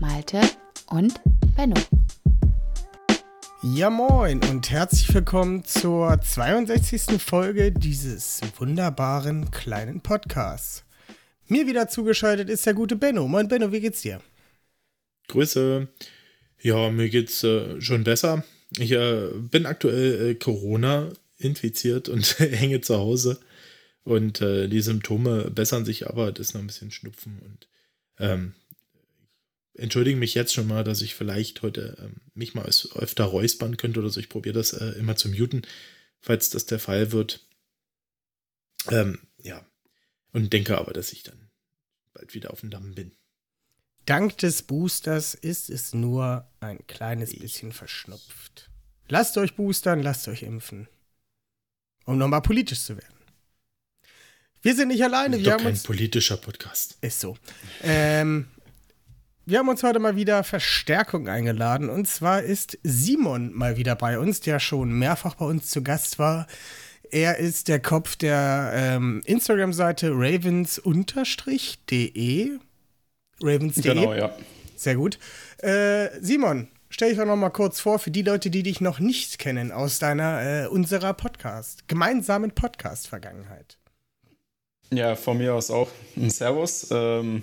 Malte und Benno. Ja moin und herzlich willkommen zur 62. Folge dieses wunderbaren kleinen Podcasts. Mir wieder zugeschaltet ist der gute Benno. Moin Benno, wie geht's dir? Grüße. Ja, mir geht's äh, schon besser. Ich äh, bin aktuell äh, Corona infiziert und hänge zu Hause. Und äh, die Symptome bessern sich aber, das ist noch ein bisschen Schnupfen und ähm, entschuldige mich jetzt schon mal, dass ich vielleicht heute ähm, mich mal öfter räuspern könnte oder so. Ich probiere das äh, immer zu muten, falls das der Fall wird. Ähm, ja. Und denke aber, dass ich dann bald wieder auf dem Damm bin. Dank des Boosters ist es nur ein kleines bisschen verschnupft. Lasst euch boostern, lasst euch impfen. Um nochmal politisch zu werden. Wir sind nicht alleine. Doch wir haben kein uns, politischer Podcast. Ist so. Ähm, wir haben uns heute mal wieder Verstärkung eingeladen. Und zwar ist Simon mal wieder bei uns, der schon mehrfach bei uns zu Gast war. Er ist der Kopf der ähm, Instagram-Seite ravens-de. Ravens.de. Genau, ja. Sehr gut. Äh, Simon, stell dich doch noch mal kurz vor für die Leute, die dich noch nicht kennen aus deiner, äh, unserer Podcast, gemeinsamen Podcast-Vergangenheit. Ja, von mir aus auch ein Servus. Ähm,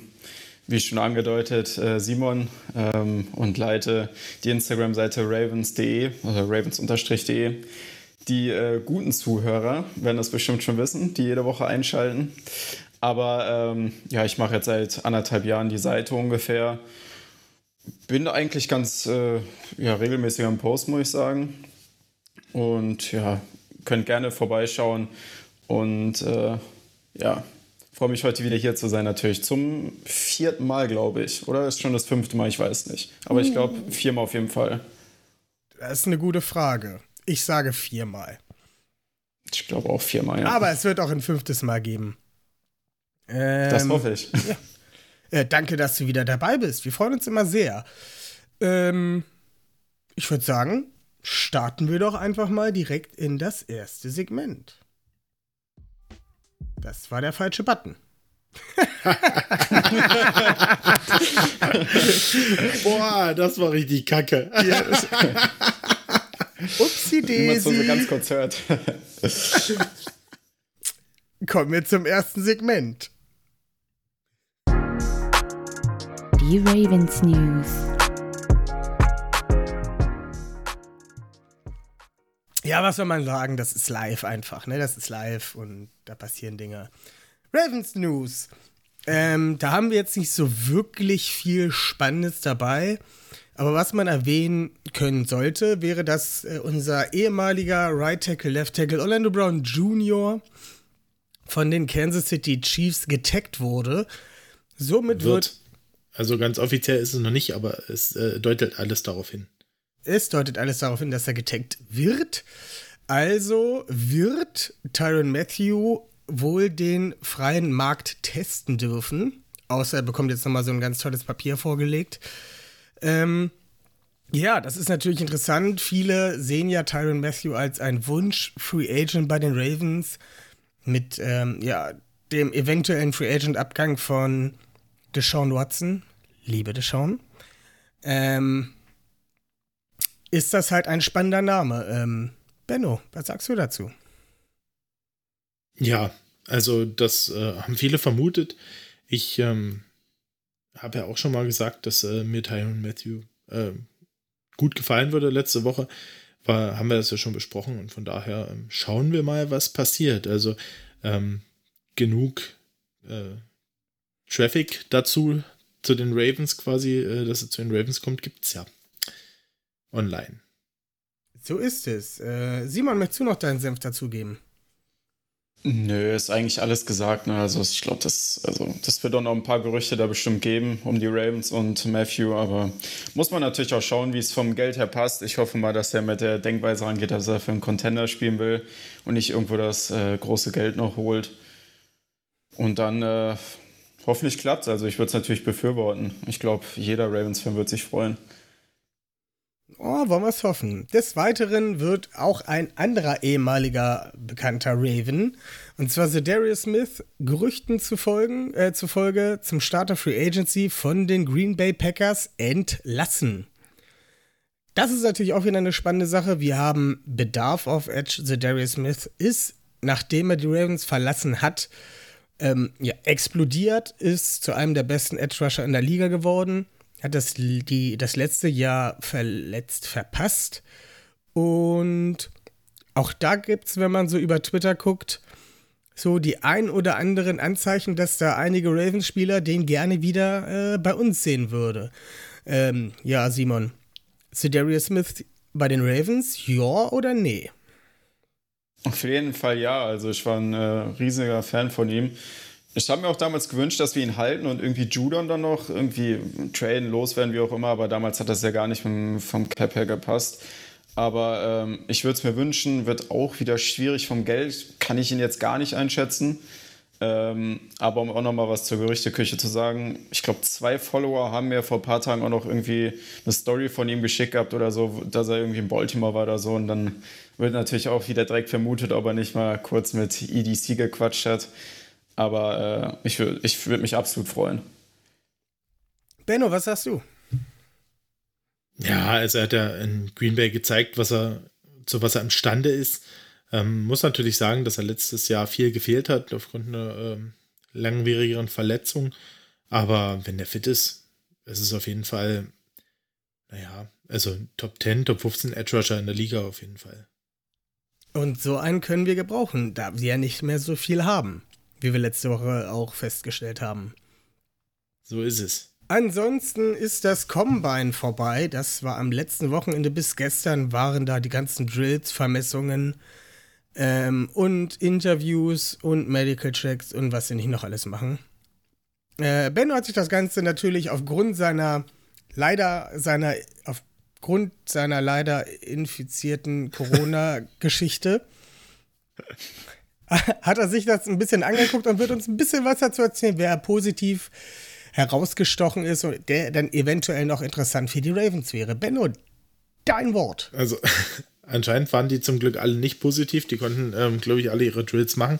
wie schon angedeutet, äh, Simon ähm, und leite die Instagram-Seite ravens.de, also ravens-de. Die äh, guten Zuhörer werden das bestimmt schon wissen, die jede Woche einschalten. Aber ähm, ja, ich mache jetzt seit anderthalb Jahren die Seite ungefähr. Bin eigentlich ganz äh, ja, regelmäßig am Post, muss ich sagen. Und ja, könnt gerne vorbeischauen. Und äh, ja, freue mich heute wieder hier zu sein, natürlich. Zum vierten Mal, glaube ich. Oder ist schon das fünfte Mal? Ich weiß nicht. Aber ich glaube, viermal auf jeden Fall. Das ist eine gute Frage. Ich sage viermal. Ich glaube auch viermal, ja. Aber es wird auch ein fünftes Mal geben. Ähm, das hoffe ich. Ja. Äh, danke, dass du wieder dabei bist. Wir freuen uns immer sehr. Ähm, ich würde sagen, starten wir doch einfach mal direkt in das erste Segment. Das war der falsche Button. Boah, das war richtig kacke. Upsi Wie man es so Daisy. ganz kurz hört. Kommen wir zum ersten Segment. Die Ravens News. Ja, was soll man sagen? Das ist live einfach, ne? Das ist live und da passieren Dinge. Ravens News. Ähm, da haben wir jetzt nicht so wirklich viel Spannendes dabei. Aber was man erwähnen können sollte, wäre, dass äh, unser ehemaliger Right Tackle, Left Tackle Orlando Brown Jr. von den Kansas City Chiefs getaggt wurde. Somit wird, Wird. Also ganz offiziell ist es noch nicht, aber es äh, deutet alles darauf hin. Es deutet alles darauf hin, dass er getaggt wird. Also wird Tyron Matthew wohl den freien Markt testen dürfen. Außer er bekommt jetzt nochmal so ein ganz tolles Papier vorgelegt. Ähm, ja, das ist natürlich interessant. Viele sehen ja Tyron Matthew als ein Wunsch-Free Agent bei den Ravens mit ähm, ja, dem eventuellen Free Agent-Abgang von Deshaun Watson. Liebe Deshaun. Ähm, ist das halt ein spannender Name. Ähm, Benno, was sagst du dazu? Ja, also das äh, haben viele vermutet. Ich ähm, habe ja auch schon mal gesagt, dass äh, mir Tyron Matthew äh, gut gefallen würde letzte Woche. War, haben wir das ja schon besprochen und von daher ähm, schauen wir mal, was passiert. Also ähm, genug äh, Traffic dazu, zu den Ravens quasi, äh, dass er zu den Ravens kommt, gibt es ja online. So ist es. Äh, Simon, möchtest du noch deinen Senf dazugeben? Nö, ist eigentlich alles gesagt. Ne? Also ich glaube, das, also, das wird auch noch ein paar Gerüchte da bestimmt geben um die Ravens und Matthew. Aber muss man natürlich auch schauen, wie es vom Geld her passt. Ich hoffe mal, dass er mit der Denkweise rangeht, dass er für einen Contender spielen will und nicht irgendwo das äh, große Geld noch holt. Und dann äh, hoffentlich klappt es. Also ich würde es natürlich befürworten. Ich glaube, jeder Ravens-Fan wird sich freuen. Oh, wollen wir es hoffen. Des Weiteren wird auch ein anderer ehemaliger bekannter Raven, und zwar Darius Smith, Gerüchten zufolge, äh, zufolge zum Starter Free Agency von den Green Bay Packers entlassen. Das ist natürlich auch wieder eine spannende Sache. Wir haben Bedarf auf Edge. Darius Smith ist, nachdem er die Ravens verlassen hat, ähm, ja, explodiert, ist zu einem der besten Edge Rusher in der Liga geworden hat das, die, das letzte Jahr verletzt verpasst. Und auch da gibt es, wenn man so über Twitter guckt, so die ein oder anderen Anzeichen, dass da einige Ravens-Spieler den gerne wieder äh, bei uns sehen würde. Ähm, ja, Simon. Cedarius Smith bei den Ravens, ja oder nee? Auf jeden Fall ja. Also ich war ein äh, riesiger Fan von ihm. Ich habe mir auch damals gewünscht, dass wir ihn halten und irgendwie Judon dann noch irgendwie traden, loswerden, wie auch immer. Aber damals hat das ja gar nicht vom, vom Cap her gepasst. Aber ähm, ich würde es mir wünschen, wird auch wieder schwierig vom Geld. Kann ich ihn jetzt gar nicht einschätzen. Ähm, aber um auch noch mal was zur Gerüchteküche zu sagen, ich glaube, zwei Follower haben mir vor ein paar Tagen auch noch irgendwie eine Story von ihm geschickt gehabt oder so, dass er irgendwie in Baltimore war oder so. Und dann wird natürlich auch wieder direkt vermutet, ob er nicht mal kurz mit EDC gequatscht hat. Aber äh, ich, ich würde mich absolut freuen. Benno, was sagst du? Ja, also er hat ja in Green Bay gezeigt, was er, zu was er imstande ist. Ähm, muss natürlich sagen, dass er letztes Jahr viel gefehlt hat aufgrund einer ähm, langwierigeren Verletzung. Aber wenn der fit ist, ist es auf jeden Fall, naja, also Top 10, Top 15 Edge Rusher in der Liga auf jeden Fall. Und so einen können wir gebrauchen, da wir ja nicht mehr so viel haben wie wir letzte Woche auch festgestellt haben. So ist es. Ansonsten ist das Combine vorbei. Das war am letzten Wochenende bis gestern waren da die ganzen Drills, Vermessungen ähm, und Interviews und Medical Checks und was sie nicht noch alles machen. Äh, Benno hat sich das Ganze natürlich aufgrund seiner leider seiner aufgrund seiner leider infizierten Corona-Geschichte hat er sich das ein bisschen angeguckt und wird uns ein bisschen was dazu erzählen, wer positiv herausgestochen ist und der dann eventuell noch interessant für die Ravens wäre. Benno, dein Wort. Also anscheinend waren die zum Glück alle nicht positiv. Die konnten, ähm, glaube ich, alle ihre Drills machen.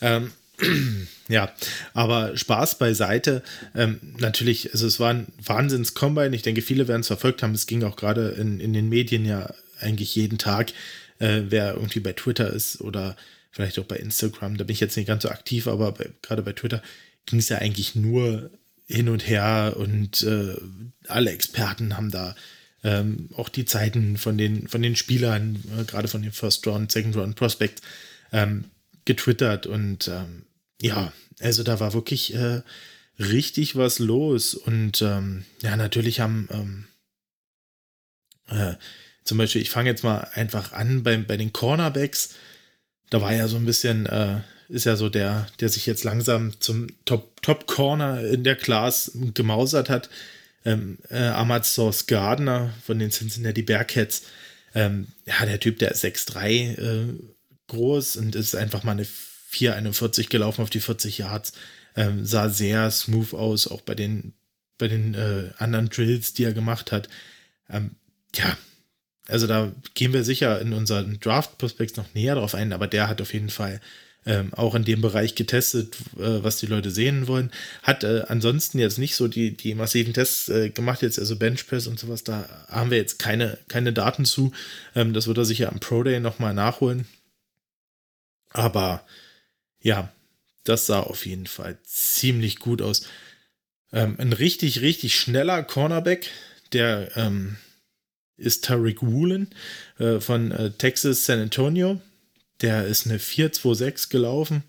Ähm, ja, aber Spaß beiseite. Ähm, natürlich, also es war ein Wahnsinns-Combine. Ich denke, viele werden es verfolgt haben. Es ging auch gerade in, in den Medien ja eigentlich jeden Tag, äh, wer irgendwie bei Twitter ist oder vielleicht auch bei Instagram, da bin ich jetzt nicht ganz so aktiv, aber bei, gerade bei Twitter ging es ja eigentlich nur hin und her und äh, alle Experten haben da ähm, auch die Zeiten von den, von den Spielern, äh, gerade von den First Round, Second Round Prospects, ähm, getwittert und ähm, ja, also da war wirklich äh, richtig was los und ähm, ja, natürlich haben ähm, äh, zum Beispiel, ich fange jetzt mal einfach an bei, bei den Cornerbacks, da war ja so ein bisschen, äh, ist ja so der, der sich jetzt langsam zum Top, Top Corner in der Class gemausert hat. Ähm, äh, Source Gardner von den Cincinnati Bearcats. Ähm, ja, der Typ, der ist 6'3 äh, groß und ist einfach mal eine 4,41 gelaufen auf die 40 Yards. Ähm, sah sehr smooth aus, auch bei den, bei den äh, anderen Drills, die er gemacht hat. Ähm, ja, also da gehen wir sicher in unseren Draft-Prospects noch näher drauf ein, aber der hat auf jeden Fall ähm, auch in dem Bereich getestet, äh, was die Leute sehen wollen. Hat äh, ansonsten jetzt nicht so die, die massiven Tests äh, gemacht, jetzt also Benchpress und sowas, da haben wir jetzt keine, keine Daten zu. Ähm, das wird er sicher am Pro Day nochmal nachholen. Aber ja, das sah auf jeden Fall ziemlich gut aus. Ähm, ein richtig, richtig schneller Cornerback, der ähm, ist Tariq Woolen äh, von äh, Texas San Antonio. Der ist eine 4-2-6 gelaufen.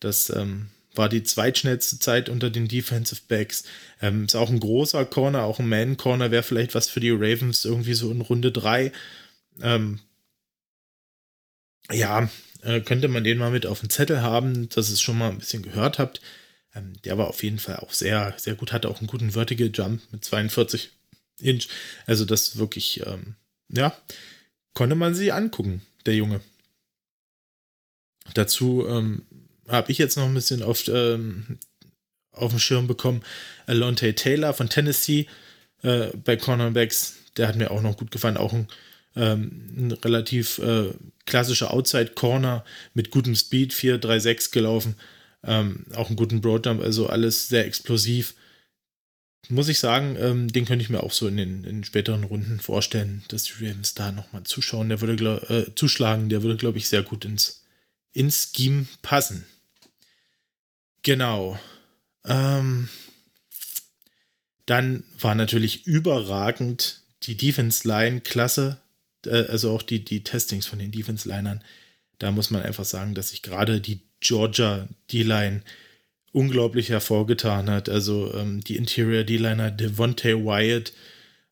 Das ähm, war die zweitschnellste Zeit unter den Defensive Backs. Ähm, ist auch ein großer Corner, auch ein Man-Corner wäre vielleicht was für die Ravens irgendwie so in Runde 3. Ähm, ja, äh, könnte man den mal mit auf den Zettel haben, dass ihr es schon mal ein bisschen gehört habt. Ähm, der war auf jeden Fall auch sehr, sehr gut, hatte auch einen guten Vertical Jump mit 42 Inch. Also das wirklich, ähm, ja, konnte man sie angucken, der Junge. Dazu ähm, habe ich jetzt noch ein bisschen auf, ähm, auf dem Schirm bekommen. Alonte Taylor von Tennessee äh, bei Cornerbacks, der hat mir auch noch gut gefallen. Auch ein, ähm, ein relativ äh, klassischer Outside Corner mit gutem Speed, 4-3-6 gelaufen. Ähm, auch einen guten Broadjump, also alles sehr explosiv. Muss ich sagen, ähm, den könnte ich mir auch so in den, in späteren Runden vorstellen, dass die Ravens da nochmal zuschauen. Der würde äh, zuschlagen, der würde, glaube ich, sehr gut ins, ins Scheme passen. Genau. Ähm, dann war natürlich überragend die Defense Line klasse, äh, also auch die, die Testings von den Defense Linern. Da muss man einfach sagen, dass sich gerade die Georgia D-Line unglaublich hervorgetan hat. Also ähm, die Interior D-Liner Devontae Wyatt,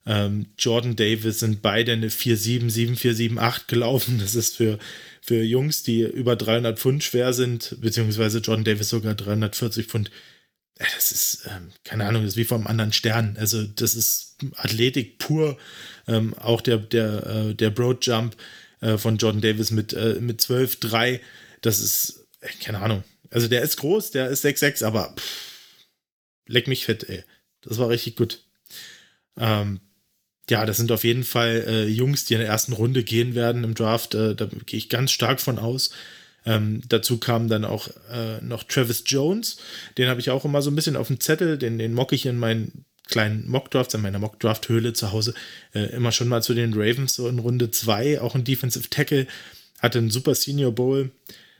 ähm, Jordan Davis sind beide eine 4-7, 7-4-7-8 gelaufen. Das ist für, für Jungs, die über 300 Pfund schwer sind, beziehungsweise Jordan Davis sogar 340 Pfund. Das ist, ähm, keine Ahnung, das ist wie vom anderen Stern. Also, das ist Athletik pur. Ähm, auch der, der, äh, der Broad Jump äh, von Jordan Davis mit, äh, mit 12-3, das ist, äh, keine Ahnung. Also, der ist groß, der ist 6-6, aber pff, leck mich fett, ey. Das war richtig gut. Ähm, ja, das sind auf jeden Fall äh, Jungs, die in der ersten Runde gehen werden im Draft. Äh, da gehe ich ganz stark von aus. Ähm, dazu kam dann auch äh, noch Travis Jones. Den habe ich auch immer so ein bisschen auf dem Zettel. Den, den mock ich in meinen kleinen Mockdrafts, in meiner Mockdraft-Höhle zu Hause. Äh, immer schon mal zu den Ravens, so in Runde 2. Auch ein Defensive Tackle. Hatte einen super Senior Bowl.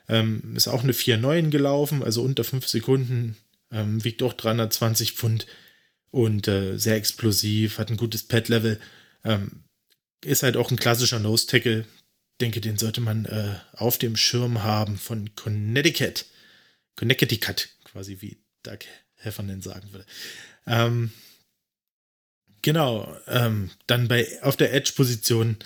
Ähm, ist auch eine 4-9 gelaufen, also unter 5 Sekunden. Ähm, wiegt auch 320 Pfund und äh, sehr explosiv, hat ein gutes Pad-Level. Ähm, ist halt auch ein klassischer Nose-Tackle. Denke, den sollte man äh, auf dem Schirm haben von Connecticut. Connecticut, quasi wie Doug Heffernan sagen würde. Ähm, genau, ähm, dann bei auf der Edge-Position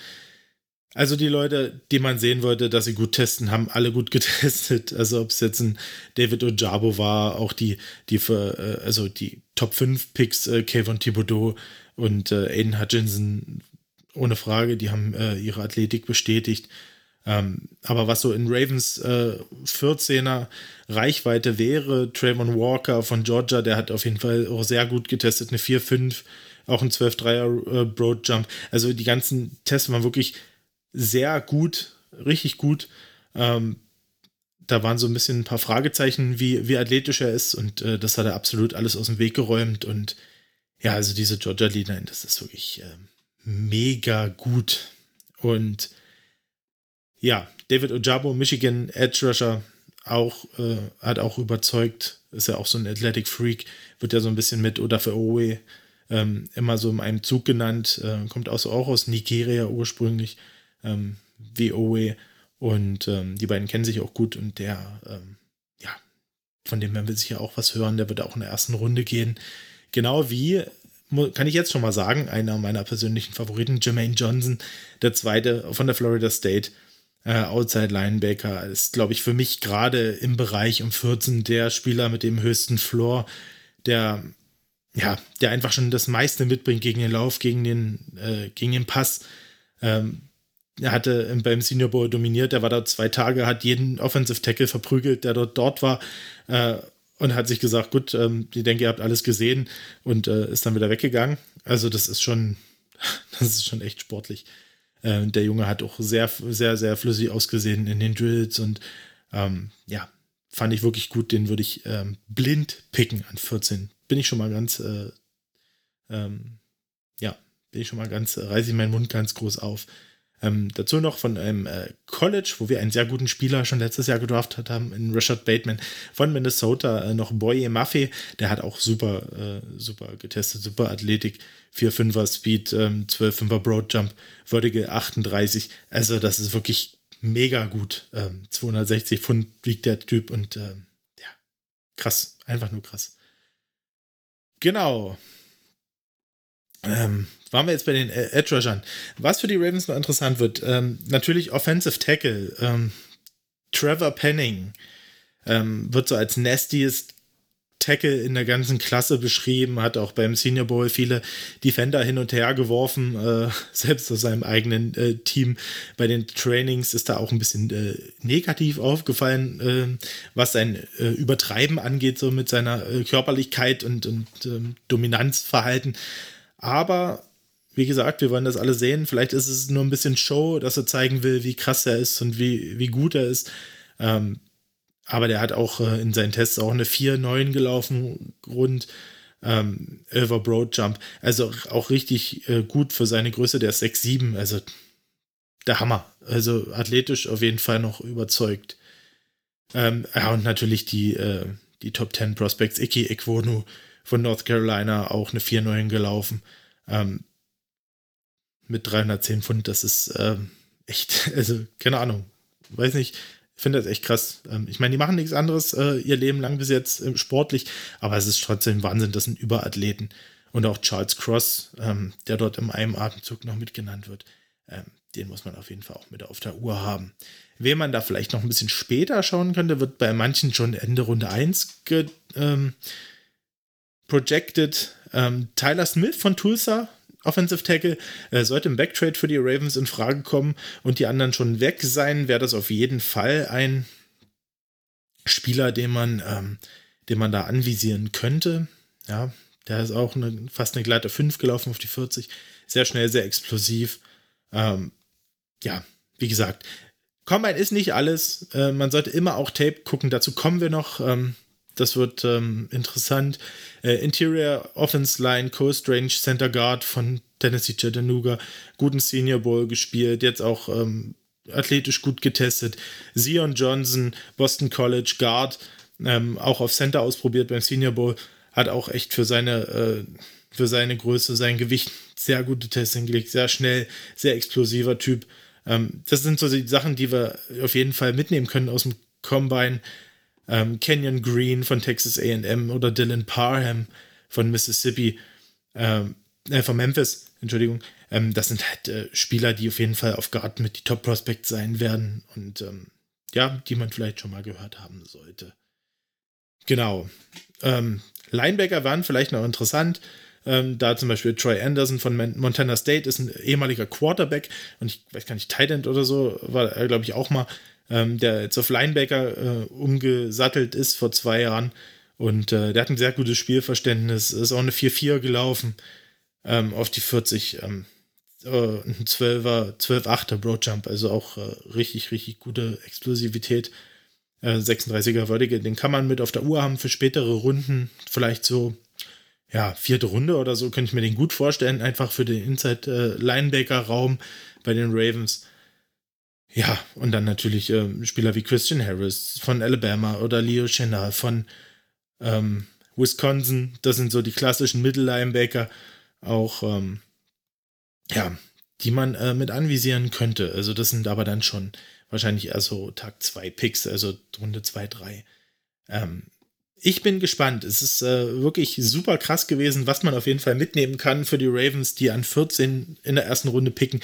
also die Leute, die man sehen wollte, dass sie gut testen, haben alle gut getestet. Also ob es jetzt ein David Ojabo war, auch die, die für, äh, also die Top 5 Picks, äh, Kayvon Thibodeau und äh, Aiden Hutchinson, ohne Frage, die haben äh, ihre Athletik bestätigt. Ähm, aber was so in Ravens äh, 14er Reichweite wäre, Trayvon Walker von Georgia, der hat auf jeden Fall auch sehr gut getestet, eine 4-5, auch ein 12-3er äh, Broad Jump. Also die ganzen Tests waren wirklich sehr gut, richtig gut. Ähm, da waren so ein bisschen ein paar Fragezeichen, wie, wie athletisch er ist und äh, das hat er absolut alles aus dem Weg geräumt und ja, also diese Georgia Line, das ist wirklich äh, mega gut und ja, David Ojabo, Michigan Edge Rusher, auch, äh, hat auch überzeugt, ist ja auch so ein Athletic Freak, wird ja so ein bisschen mit für Owe ähm, immer so in einem Zug genannt, äh, kommt auch, so auch aus Nigeria ursprünglich ähm, WoW. Und ähm, die beiden kennen sich auch gut und der, ähm, ja, von dem werden wir sicher auch was hören. Der wird auch in der ersten Runde gehen. Genau wie, kann ich jetzt schon mal sagen, einer meiner persönlichen Favoriten, Jermaine Johnson, der zweite von der Florida State. Äh, Outside Linebacker ist, glaube ich, für mich gerade im Bereich um 14 der Spieler mit dem höchsten Floor, der ja, der einfach schon das meiste mitbringt gegen den Lauf, gegen den, äh, gegen den Pass. Ähm, er hatte beim Senior Bowl dominiert, er war da zwei Tage, hat jeden Offensive Tackle verprügelt, der dort, dort war. Äh, und hat sich gesagt, gut, ähm, ich denke, ihr habt alles gesehen und äh, ist dann wieder weggegangen. Also das ist schon, das ist schon echt sportlich. Äh, der Junge hat auch sehr, sehr, sehr flüssig ausgesehen in den Drills und ähm, ja, fand ich wirklich gut. Den würde ich ähm, blind picken an 14. Bin ich schon mal ganz, äh, ähm, ja, bin ich schon mal ganz, reiße ich meinen Mund ganz groß auf. Ähm, dazu noch von einem äh, College, wo wir einen sehr guten Spieler schon letztes Jahr gedraftet haben, in Rashad Bateman von Minnesota, äh, noch Boye Maffei, der hat auch super, äh, super getestet, super Athletik, 4-5er Speed, ähm, 12-5er Broad Jump, Vertical 38, also das ist wirklich mega gut. Ähm, 260 Pfund wiegt der Typ und ähm, ja, krass, einfach nur krass. Genau. Ähm, waren wir jetzt bei den äh, Edge Rushern. Was für die Ravens noch interessant wird, ähm, natürlich Offensive Tackle. Ähm, Trevor Penning ähm, wird so als nastiest Tackle in der ganzen Klasse beschrieben, hat auch beim Senior Bowl viele Defender hin und her geworfen, äh, selbst aus seinem eigenen äh, Team. Bei den Trainings ist da auch ein bisschen äh, negativ aufgefallen, äh, was sein äh, Übertreiben angeht, so mit seiner äh, Körperlichkeit und, und ähm, Dominanzverhalten. Aber wie gesagt, wir wollen das alle sehen. Vielleicht ist es nur ein bisschen Show, dass er zeigen will, wie krass er ist und wie, wie gut er ist. Ähm, aber der hat auch äh, in seinen Tests auch eine 4-9 gelaufen, rund ähm, over Broad Jump. Also auch richtig äh, gut für seine Größe, der ist 6-7. Also der Hammer. Also athletisch auf jeden Fall noch überzeugt. Ähm, ja, und natürlich die, äh, die Top 10 Prospects. Iki Ekwonu von North Carolina auch eine 4-9 gelaufen. Ähm, mit 310 Pfund, das ist ähm, echt, also keine Ahnung. Weiß nicht, ich finde das echt krass. Ähm, ich meine, die machen nichts anderes äh, ihr Leben lang bis jetzt äh, sportlich, aber es ist trotzdem Wahnsinn, das sind Überathleten. Und auch Charles Cross, ähm, der dort im einem Atemzug noch mitgenannt wird, ähm, den muss man auf jeden Fall auch mit auf der Uhr haben. Wen man da vielleicht noch ein bisschen später schauen könnte, wird bei manchen schon Ende Runde 1 ge, ähm, projected. Ähm, Tyler Smith von Tulsa Offensive Tackle. Äh, sollte im Backtrade für die Ravens in Frage kommen und die anderen schon weg sein, wäre das auf jeden Fall ein Spieler, den man, ähm, den man da anvisieren könnte. Ja, der ist auch eine, fast eine glatte 5 gelaufen auf die 40. Sehr schnell, sehr explosiv. Ähm, ja, wie gesagt, Combine ist nicht alles. Äh, man sollte immer auch Tape gucken. Dazu kommen wir noch. Ähm, das wird ähm, interessant. Äh, Interior Offense Line, Coast Range Center Guard von Tennessee Chattanooga, guten Senior Bowl gespielt, jetzt auch ähm, athletisch gut getestet. Zion Johnson, Boston College Guard, ähm, auch auf Center ausprobiert beim Senior Bowl, hat auch echt für seine, äh, für seine Größe, sein Gewicht sehr gute Tests hingelegt, sehr schnell, sehr explosiver Typ. Ähm, das sind so die Sachen, die wir auf jeden Fall mitnehmen können aus dem Combine ähm, Kenyon Green von Texas AM oder Dylan Parham von Mississippi, ähm, äh, von Memphis, Entschuldigung. Ähm, das sind halt äh, Spieler, die auf jeden Fall auf Guard mit die Top Prospects sein werden und ähm, ja, die man vielleicht schon mal gehört haben sollte. Genau. Ähm, Linebacker waren vielleicht noch interessant. Ähm, da zum Beispiel Troy Anderson von Montana State ist ein ehemaliger Quarterback und ich weiß gar nicht, Tight oder so, war er, glaube ich, auch mal ähm, der jetzt auf Linebacker äh, umgesattelt ist vor zwei Jahren. Und äh, der hat ein sehr gutes Spielverständnis, ist auch eine 4-4 gelaufen ähm, auf die 40. Ähm, äh, ein 12er, 12-8er Broadjump, also auch äh, richtig, richtig gute Explosivität. 36er äh, Würdige, den kann man mit auf der Uhr haben für spätere Runden, vielleicht so, ja, vierte Runde oder so, könnte ich mir den gut vorstellen, einfach für den Inside-Linebacker-Raum bei den Ravens. Ja, und dann natürlich ähm, Spieler wie Christian Harris von Alabama oder Leo Chenal von ähm, Wisconsin. Das sind so die klassischen Mittellinebacker, auch ähm, ja, die man äh, mit anvisieren könnte. Also das sind aber dann schon wahrscheinlich eher so Tag 2 Picks, also Runde 2, 3. Ähm, ich bin gespannt. Es ist äh, wirklich super krass gewesen, was man auf jeden Fall mitnehmen kann für die Ravens, die an 14 in der ersten Runde picken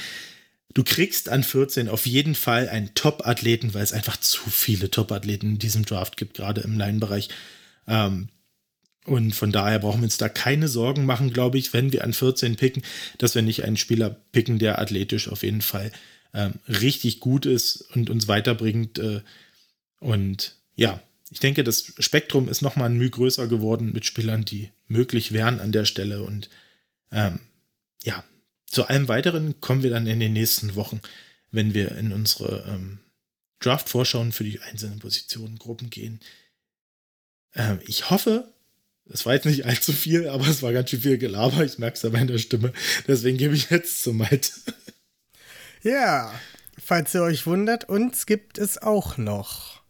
du kriegst an 14 auf jeden Fall einen Top-Athleten, weil es einfach zu viele Top-Athleten in diesem Draft gibt, gerade im Line-Bereich. Ähm, und von daher brauchen wir uns da keine Sorgen machen, glaube ich, wenn wir an 14 picken, dass wir nicht einen Spieler picken, der athletisch auf jeden Fall ähm, richtig gut ist und uns weiterbringt. Äh, und ja, ich denke, das Spektrum ist nochmal ein Mühe größer geworden mit Spielern, die möglich wären an der Stelle. Und ähm, ja, zu allem weiteren kommen wir dann in den nächsten Wochen, wenn wir in unsere ähm, Draft-Vorschauen für die einzelnen Positionen, Gruppen gehen. Ähm, ich hoffe, es war jetzt nicht allzu viel, aber es war ganz schön viel Gelaber. Ich merke es an meiner Stimme. Deswegen gebe ich jetzt zum Malte. Ja, falls ihr euch wundert, uns gibt es auch noch.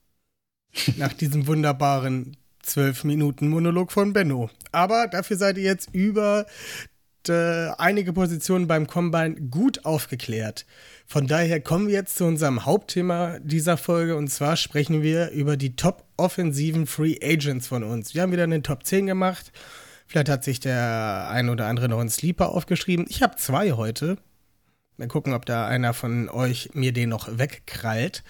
Nach diesem wunderbaren 12 Minuten Monolog von Benno. Aber dafür seid ihr jetzt über äh, einige Positionen beim Combine gut aufgeklärt. Von daher kommen wir jetzt zu unserem Hauptthema dieser Folge und zwar sprechen wir über die top offensiven Free Agents von uns. Wir haben wieder eine Top 10 gemacht. Vielleicht hat sich der ein oder andere noch einen Sleeper aufgeschrieben. Ich habe zwei heute. Mal gucken, ob da einer von euch mir den noch wegkrallt.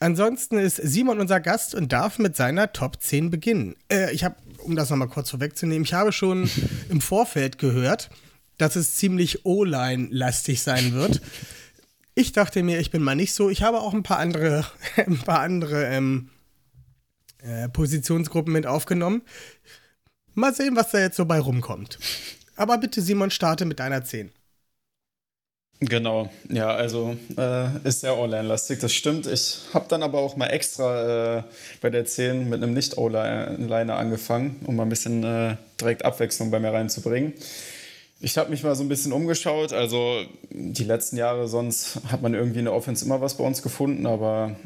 Ansonsten ist Simon unser Gast und darf mit seiner Top 10 beginnen. Äh, ich habe, um das nochmal kurz vorwegzunehmen, ich habe schon im Vorfeld gehört, dass es ziemlich O-Line-lastig sein wird. Ich dachte mir, ich bin mal nicht so. Ich habe auch ein paar andere, ein paar andere ähm, äh, Positionsgruppen mit aufgenommen. Mal sehen, was da jetzt so bei rumkommt. Aber bitte, Simon, starte mit einer 10. Genau, ja, also äh, ist sehr O-Line-lastig, das stimmt. Ich habe dann aber auch mal extra äh, bei der 10 mit einem Nicht-O-Liner angefangen, um mal ein bisschen äh, direkt Abwechslung bei mir reinzubringen. Ich habe mich mal so ein bisschen umgeschaut. Also die letzten Jahre, sonst hat man irgendwie in der Offense immer was bei uns gefunden, aber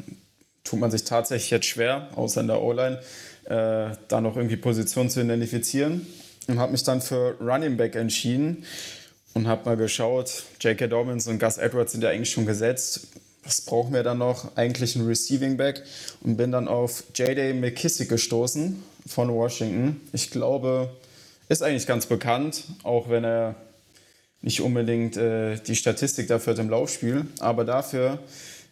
tut man sich tatsächlich jetzt schwer, außer in der O-Line, äh, da noch irgendwie Positionen zu identifizieren. Und habe mich dann für Running Back entschieden und habe mal geschaut, J.K. Dobbins und Gus Edwards sind ja eigentlich schon gesetzt. Was brauchen wir dann noch? Eigentlich ein Receiving Back und bin dann auf J.D. McKissick gestoßen von Washington. Ich glaube, ist eigentlich ganz bekannt, auch wenn er nicht unbedingt äh, die Statistik dafür hat im Laufspiel, aber dafür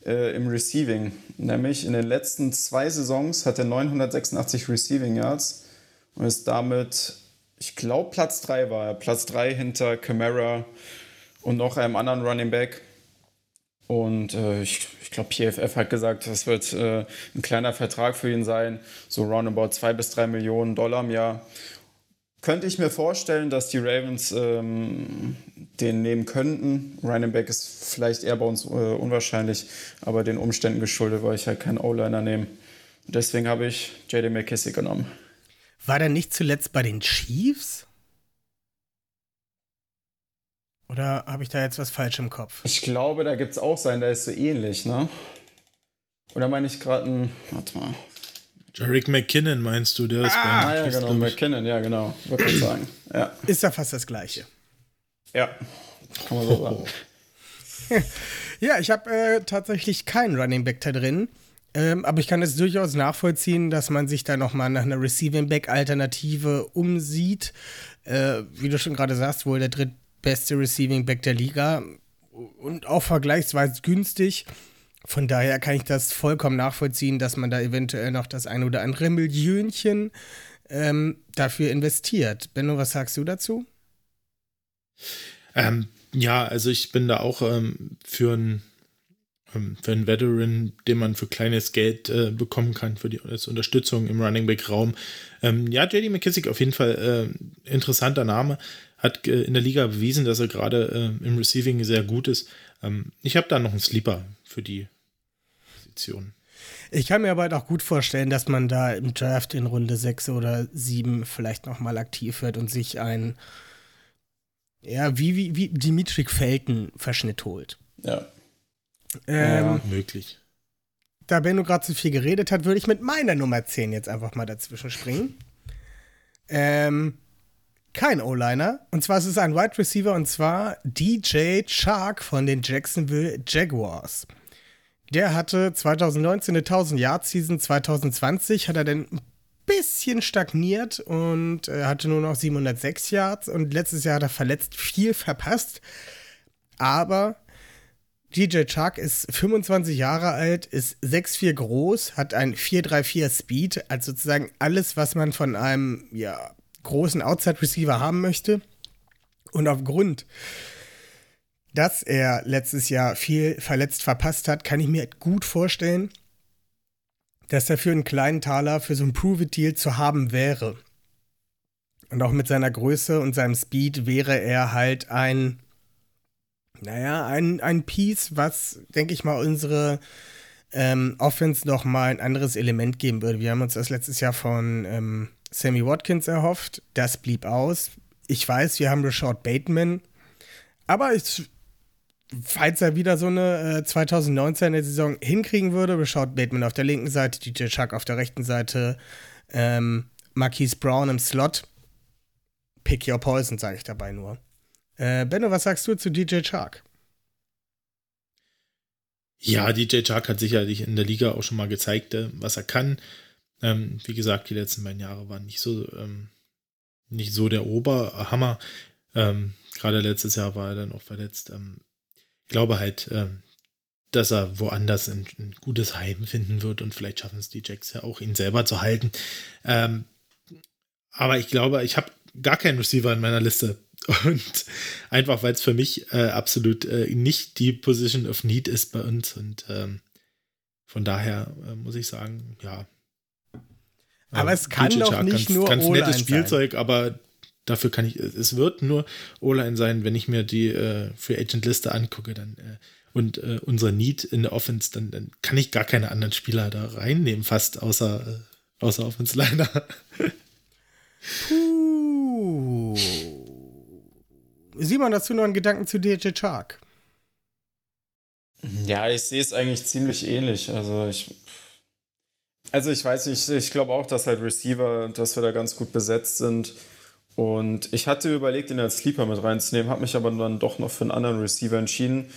äh, im Receiving. Nämlich in den letzten zwei Saisons hat er 986 Receiving Yards und ist damit ich glaube, Platz 3 war er. Platz 3 hinter Camara und noch einem anderen Running Back. Und äh, ich, ich glaube, PFF hat gesagt, das wird äh, ein kleiner Vertrag für ihn sein, so roundabout 2 bis 3 Millionen Dollar im Jahr. Könnte ich mir vorstellen, dass die Ravens ähm, den nehmen könnten. Running Back ist vielleicht eher bei uns äh, unwahrscheinlich, aber den Umständen geschuldet, weil ich halt keinen O-Liner nehme. Deswegen habe ich JD McKissick genommen. War der nicht zuletzt bei den Chiefs? Oder habe ich da jetzt was falsch im Kopf? Ich glaube, da gibt es auch sein, der ist so ähnlich, ne? Oder meine ich gerade einen. Warte mal. Jarek McKinnon meinst du, der ist ah, bei ja, genau, McKinnon, ja, genau. Würde ich sagen. Ja. Ist ja fast das Gleiche. Ja, kann man so sagen. ja, ich habe äh, tatsächlich keinen Running Back da drin. Ähm, aber ich kann es durchaus nachvollziehen, dass man sich da nochmal nach einer Receiving Back Alternative umsieht. Äh, wie du schon gerade sagst, wohl der drittbeste Receiving Back der Liga und auch vergleichsweise günstig. Von daher kann ich das vollkommen nachvollziehen, dass man da eventuell noch das ein oder andere Millionchen ähm, dafür investiert. Benno, was sagst du dazu? Ähm, ja, also ich bin da auch ähm, für ein ähm, für einen Veteran, den man für kleines Geld äh, bekommen kann, für die als Unterstützung im Running Back Raum. Ähm, ja, JD McKissick auf jeden Fall äh, interessanter Name, hat äh, in der Liga bewiesen, dass er gerade äh, im Receiving sehr gut ist. Ähm, ich habe da noch einen Sleeper für die Position. Ich kann mir aber halt auch gut vorstellen, dass man da im Draft in Runde 6 oder 7 vielleicht nochmal aktiv wird und sich ein, ja, wie, wie, wie Dimitri Felten Verschnitt holt. Ja. Ähm, ja, möglich. Da Benno gerade zu viel geredet hat, würde ich mit meiner Nummer 10 jetzt einfach mal dazwischen springen. Ähm, kein O-Liner. Und zwar ist es ein Wide Receiver und zwar DJ Chark von den Jacksonville Jaguars. Der hatte 2019 eine 1000 Yard Season, 2020 hat er dann ein bisschen stagniert und äh, hatte nur noch 706 Yards und letztes Jahr hat er verletzt viel verpasst. Aber DJ Chuck ist 25 Jahre alt, ist 6'4 groß, hat ein 4'3'4 Speed, also sozusagen alles, was man von einem ja, großen Outside Receiver haben möchte. Und aufgrund, dass er letztes Jahr viel verletzt verpasst hat, kann ich mir gut vorstellen, dass er für einen kleinen Taler für so ein Prove-It-Deal zu haben wäre. Und auch mit seiner Größe und seinem Speed wäre er halt ein naja, ein, ein Piece, was, denke ich mal, unsere ähm, Offense noch mal ein anderes Element geben würde. Wir haben uns das letztes Jahr von ähm, Sammy Watkins erhofft. Das blieb aus. Ich weiß, wir haben Rashad Bateman. Aber ich, falls er wieder so eine äh, 2019er Saison hinkriegen würde, Rashad Bateman auf der linken Seite, DJ Chuck auf der rechten Seite, ähm, Marquise Brown im Slot. Pick your poison, sage ich dabei nur. Äh, Benno, was sagst du zu DJ Chark? Ja, DJ Chark hat sicherlich in der Liga auch schon mal gezeigt, äh, was er kann. Ähm, wie gesagt, die letzten beiden Jahre waren nicht so, ähm, nicht so der Oberhammer. Ähm, Gerade letztes Jahr war er dann auch verletzt. Ähm, glaube halt, ähm, dass er woanders ein, ein, gutes Heim finden wird und vielleicht schaffen es die Jacks ja auch, ihn selber zu halten. Ähm, aber ich glaube, ich habe gar keinen Receiver in meiner Liste. Und einfach, weil es für mich äh, absolut äh, nicht die Position of Need ist bei uns. Und ähm, von daher äh, muss ich sagen, ja. Aber es kann DJ doch nicht ganz, nur ganz nettes Spielzeug, sein. aber dafür kann ich, es wird nur O-Line sein, wenn ich mir die äh, Free Agent Liste angucke, dann äh, und äh, unser Need in der Offense, dann, dann, kann ich gar keine anderen Spieler da reinnehmen, fast außer, äh, außer Offense Liner. Puh. Simon, dazu noch einen Gedanken zu DJ Chark? Ja, ich sehe es eigentlich ziemlich ähnlich. Also ich, also ich weiß nicht, ich glaube auch, dass halt Receiver, dass wir da ganz gut besetzt sind. Und ich hatte überlegt, ihn als Sleeper mit reinzunehmen, habe mich aber dann doch noch für einen anderen Receiver entschieden.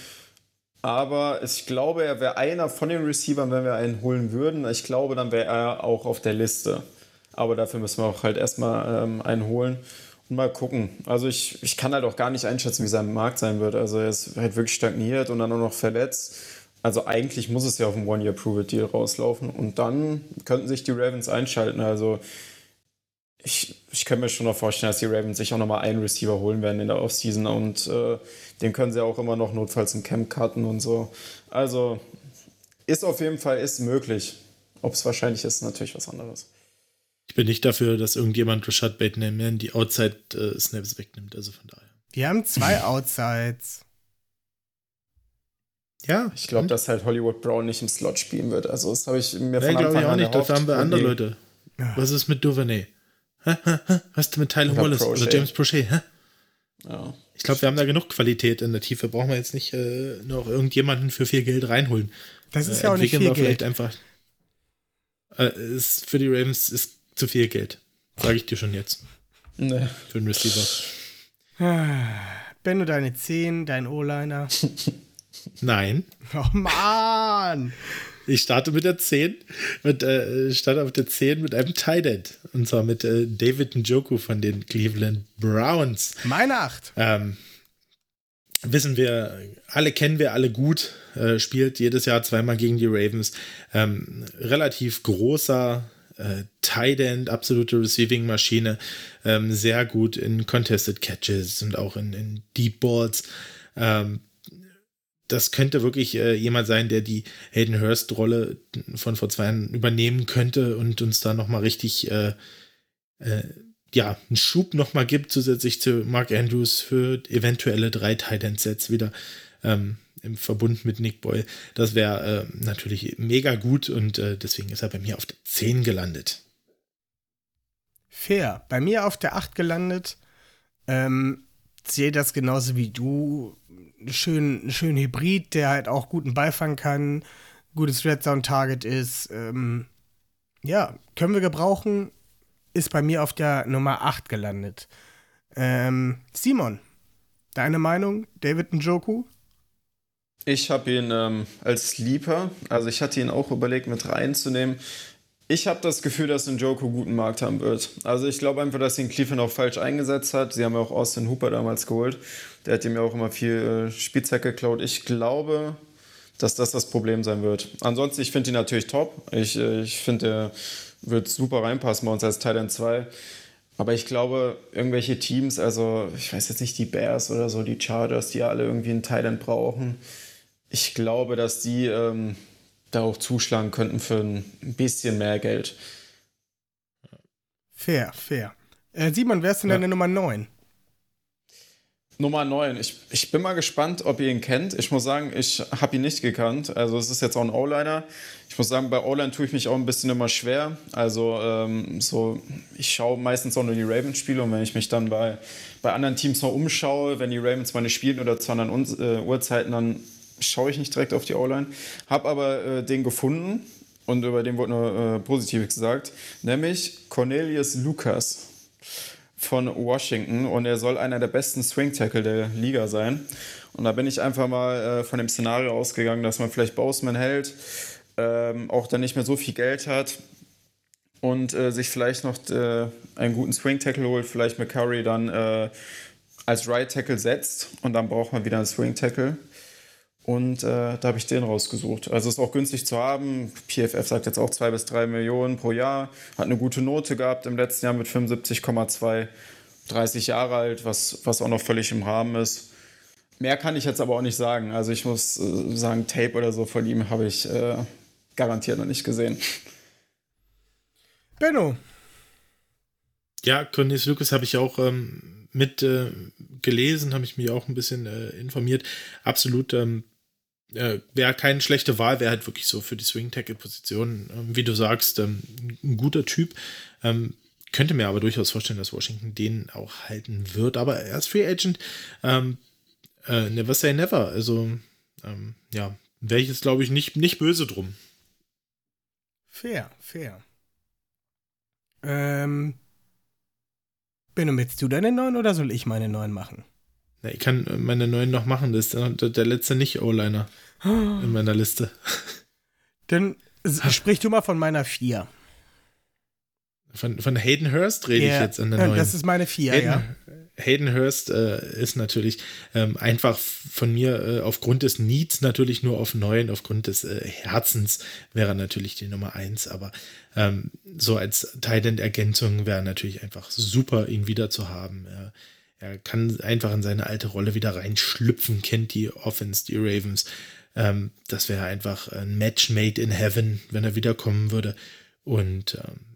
Aber ich glaube, er wäre einer von den Receivern, wenn wir einen holen würden. Ich glaube, dann wäre er auch auf der Liste. Aber dafür müssen wir auch halt erstmal ähm, einen holen und mal gucken. Also ich, ich kann halt auch gar nicht einschätzen, wie sein Markt sein wird. Also er ist halt wirklich stagniert und dann auch noch verletzt. Also eigentlich muss es ja auf ein One-Year-Prove-It-Deal rauslaufen. Und dann könnten sich die Ravens einschalten. Also ich, ich könnte mir schon noch vorstellen, dass die Ravens sich auch nochmal einen Receiver holen werden in der Offseason und äh, den können sie auch immer noch notfalls im Camp cutten und so. Also ist auf jeden Fall ist möglich. Ob es wahrscheinlich ist, natürlich was anderes. Ich bin nicht dafür, dass irgendjemand Rashad Bateman die Outside-Snaps wegnimmt, also von daher. Wir haben zwei Outsides. Ja. Ich glaube, dass halt Hollywood Brown nicht im Slot spielen wird. Also das habe ich mir von Anfang an ich auch nicht. Dafür haben wir andere Leute. Was ist mit Duvernay? Was ist mit Tyler Wallace Prochet. oder James Prochet? Hä? Ja. Ich glaube, wir haben da genug Qualität in der Tiefe. Brauchen wir jetzt nicht äh, noch irgendjemanden für viel Geld reinholen. Das ist Äh, ja auch nicht viel wir vielleicht Geld. einfach. Äh, ist für die Ravens ist zu viel Geld. Sage ich dir schon jetzt. Nee. Für den Receiver. Benno, deine 10, dein O-Liner. Nein. Oh Mann! Ich starte mit der 10 und äh, starte auf der 10 mit einem Tight End. Und zwar mit äh, David Njoku von den Cleveland Browns. Meine 8. Ähm, wissen wir, alle kennen wir alle gut, äh, spielt jedes Jahr zweimal gegen die Ravens. Ähm, relativ großer äh, Tight End, absolute Receiving-Maschine, ähm, sehr gut in Contested Catches und auch in, in Deep Balls. Ähm, das könnte wirklich äh, jemand sein, der die Hayden Hurst-Rolle von vor zwei Jahren übernehmen könnte und uns da nochmal richtig äh, äh, ja, einen Schub nochmal gibt, zusätzlich zu Mark Andrews für eventuelle drei Tight-End-Sets wieder ähm, im Verbund mit Nick Boyle. Das wäre äh, natürlich mega gut und äh, deswegen ist er bei mir auf der 10 gelandet. Fair. Bei mir auf der 8 gelandet. Ähm, sehe das genauso wie du. Schön, schön Hybrid, der halt auch guten Ball fangen kann, gutes Red Zone Target ist. Ähm, ja, können wir gebrauchen. Ist bei mir auf der Nummer 8 gelandet. Ähm, Simon, deine Meinung? David Njoku? Ich habe ihn ähm, als Sleeper, also ich hatte ihn auch überlegt mit reinzunehmen. Ich habe das Gefühl, dass Njoku guten Markt haben wird. Also ich glaube einfach, dass ihn Cleveland auch falsch eingesetzt hat. Sie haben ja auch Austin Hooper damals geholt. Der hat ihm ja auch immer viel äh, Spielzeit geklaut. Ich glaube, dass das das Problem sein wird. Ansonsten, ich finde ihn natürlich top. Ich, äh, ich finde, er wird super reinpassen bei uns als Titan 2. Aber ich glaube, irgendwelche Teams, also ich weiß jetzt nicht, die Bears oder so, die Chargers, die alle irgendwie einen Titan brauchen. Ich glaube, dass die ähm, da auch zuschlagen könnten für ein bisschen mehr Geld. Fair, fair. Äh, Simon, wer ist denn Ja. deine Nummer 9? Nummer 9. Ich, ich bin mal gespannt, ob ihr ihn kennt. Ich muss sagen, ich habe ihn nicht gekannt. Also es ist jetzt auch ein O-Liner. Ich muss sagen, bei O-Line tue ich mich auch ein bisschen immer schwer. Also ähm, so, ich schaue meistens auch nur die Ravens-Spiele und wenn ich mich dann bei, bei anderen Teams noch umschaue, wenn die Ravens mal nicht spielen oder zu anderen Uns- äh, Uhrzeiten, dann schaue ich nicht direkt auf die O-Line. Habe aber äh, den gefunden und über den wurde nur äh, Positives gesagt, nämlich Cornelius Lucas von Washington und er soll einer der besten Swing Tackle der Liga sein. Und da bin ich einfach mal äh, von dem Szenario ausgegangen, dass man vielleicht Boseman hält, ähm, auch dann nicht mehr so viel Geld hat und äh, sich vielleicht noch äh, einen guten Swing Tackle holt, vielleicht mit Curry dann äh, als Right Tackle setzt und dann braucht man wieder einen Swing Tackle. Und äh, da habe ich den rausgesucht. Also ist auch günstig zu haben. PFF sagt jetzt auch 2 bis 3 Millionen pro Jahr. Hat eine gute Note gehabt im letzten Jahr mit 75,2. 30 Jahre alt, was, was auch noch völlig im Rahmen ist. Mehr kann ich jetzt aber auch nicht sagen. Also ich muss äh, sagen, Tape oder so von ihm habe ich äh, garantiert noch nicht gesehen. Benno. Ja, Cornelius Lucas habe ich auch ähm, mit äh, gelesen, habe ich mich auch ein bisschen äh, informiert. Absolut ähm, äh, wäre keine schlechte Wahl, wäre halt wirklich so für die Swing-Tackle-Position, ähm, wie du sagst, ähm, ein guter Typ. Ähm, könnte mir aber durchaus vorstellen, dass Washington den auch halten wird. Aber er ist Free Agent. Ähm, äh, never say never. Also, ähm, ja, wäre ich jetzt, glaube ich, nicht, nicht böse drum. Fair, fair. Ähm, Benno, willst du deine neuen oder soll ich meine neuen machen? Na, ich kann meine neuen noch machen. Das ist der, der letzte Nicht-O-Liner in meiner Liste. Dann sprich du mal von meiner vier. Von, von Hayden Hurst rede yeah. ich jetzt an der neuen. Das ist meine vier, Hayden, ja. Hayden Hurst äh, ist natürlich ähm, einfach von mir äh, aufgrund des Needs natürlich nur auf neun, aufgrund des äh, Herzens wäre natürlich die Nummer eins, aber ähm, so als Titan-Ergänzung wäre natürlich einfach super, ihn wieder zu haben. Er, kann einfach in seine alte Rolle wieder reinschlüpfen, kennt die Offense, die Ravens. Ähm, das wäre einfach ein Match made in heaven, wenn er wiederkommen würde. Und ähm,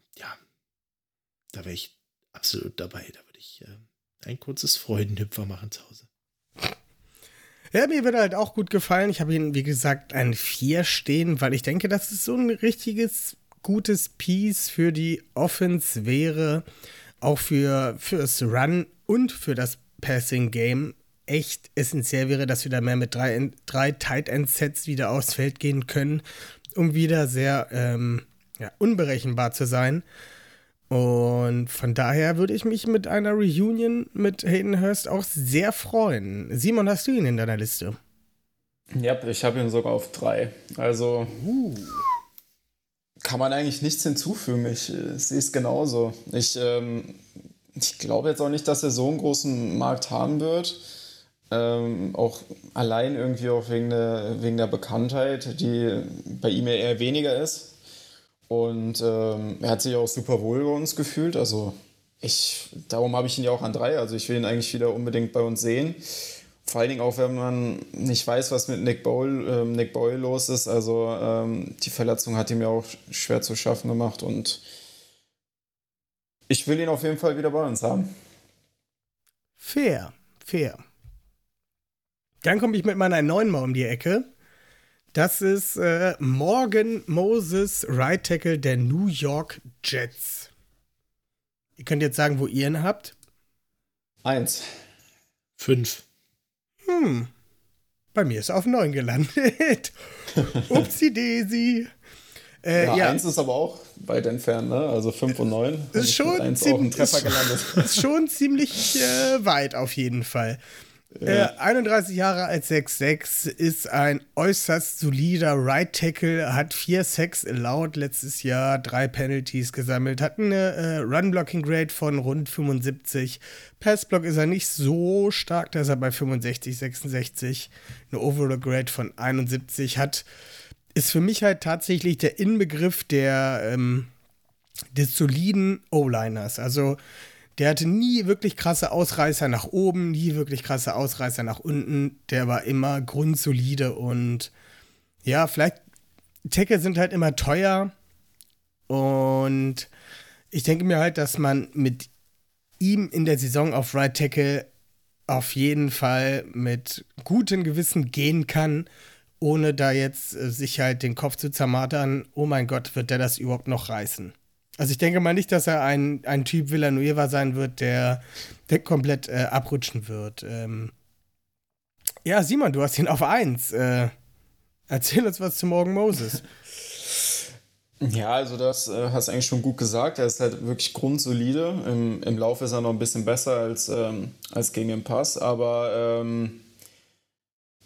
da wäre ich absolut dabei. Da würde ich äh, ein kurzes Freudenhüpfer machen zu Hause. Ja, mir würde halt auch gut gefallen. Ich habe ihn, wie gesagt, ein 4 stehen, weil ich denke, dass es so ein richtiges, gutes Piece für die Offense wäre. Auch für fürs Run und für das Passing Game echt essentiell wäre, dass wir da mehr mit drei, drei Tight End Sets wieder aufs Feld gehen können, um wieder sehr ähm, ja, unberechenbar zu sein. Und von daher würde ich mich mit einer Reunion mit Hayden Hurst auch sehr freuen. Simon, hast du ihn in deiner Liste? Ja, ich habe ihn sogar auf drei. Also uh. kann man eigentlich nichts hinzufügen. Ich, ich sehe es genauso. Ich, ähm, ich glaube jetzt auch nicht, dass er so einen großen Markt haben wird. Ähm, auch allein irgendwie auch wegen der, wegen der Bekanntheit, die bei ihm ja eher weniger ist. Und ähm, er hat sich auch super wohl bei uns gefühlt. Also ich, darum habe ich ihn ja auch an drei. Also ich will ihn eigentlich wieder unbedingt bei uns sehen. Vor allen Dingen auch, wenn man nicht weiß, was mit Nick Boyle, ähm, Nick Boyle los ist. Also ähm, die Verletzung hat ihm ja auch schwer zu schaffen gemacht. Und ich will ihn auf jeden Fall wieder bei uns haben. Fair, fair. Dann komme ich mit meiner neuen Mal um die Ecke. Das ist äh, Morgan Moses, Right Tackle der New York Jets. Ihr könnt jetzt sagen, wo ihr ihn habt. Eins. Fünf. Hm. Bei mir ist er auf neun gelandet. Upsi Daisy. Äh, ja, ja, eins ist aber auch weit entfernt, ne? Also fünf und neun. Ist schon, ziemlich, ist, ist schon ziemlich äh, weit auf jeden Fall. Ja. Äh, 31 Jahre als 6'6 ist ein äußerst solider Right Tackle, hat vier Sacks allowed letztes Jahr, drei Penalties gesammelt, hat eine äh, Run-Blocking-Grade von rund 75. Pass-Block ist er nicht so stark, da ist er bei 65, 66. Eine Overall-Grade von 71 hat, ist für mich halt tatsächlich der Inbegriff der, ähm, des soliden O-Liners. Also, der hatte nie wirklich krasse Ausreißer nach oben, nie wirklich krasse Ausreißer nach unten. Der war immer grundsolide und ja, vielleicht Tackle sind halt immer teuer und ich denke mir halt, dass man mit ihm in der Saison auf Right Tackle auf jeden Fall mit gutem Gewissen gehen kann, ohne da jetzt äh, sich halt den Kopf zu zermatern. Oh mein Gott, wird der das überhaupt noch reißen? Also ich denke mal nicht, dass er ein, ein Typ Villanueva sein wird, der, der komplett äh, abrutschen wird. Ähm ja, Simon, du hast ihn auf 1. Äh, erzähl uns was zu Morgan Moses. Ja, also das äh, hast du eigentlich schon gut gesagt. Er ist halt wirklich grundsolide. Im, im Lauf ist er noch ein bisschen besser als, ähm, als gegen den Pass, aber ähm,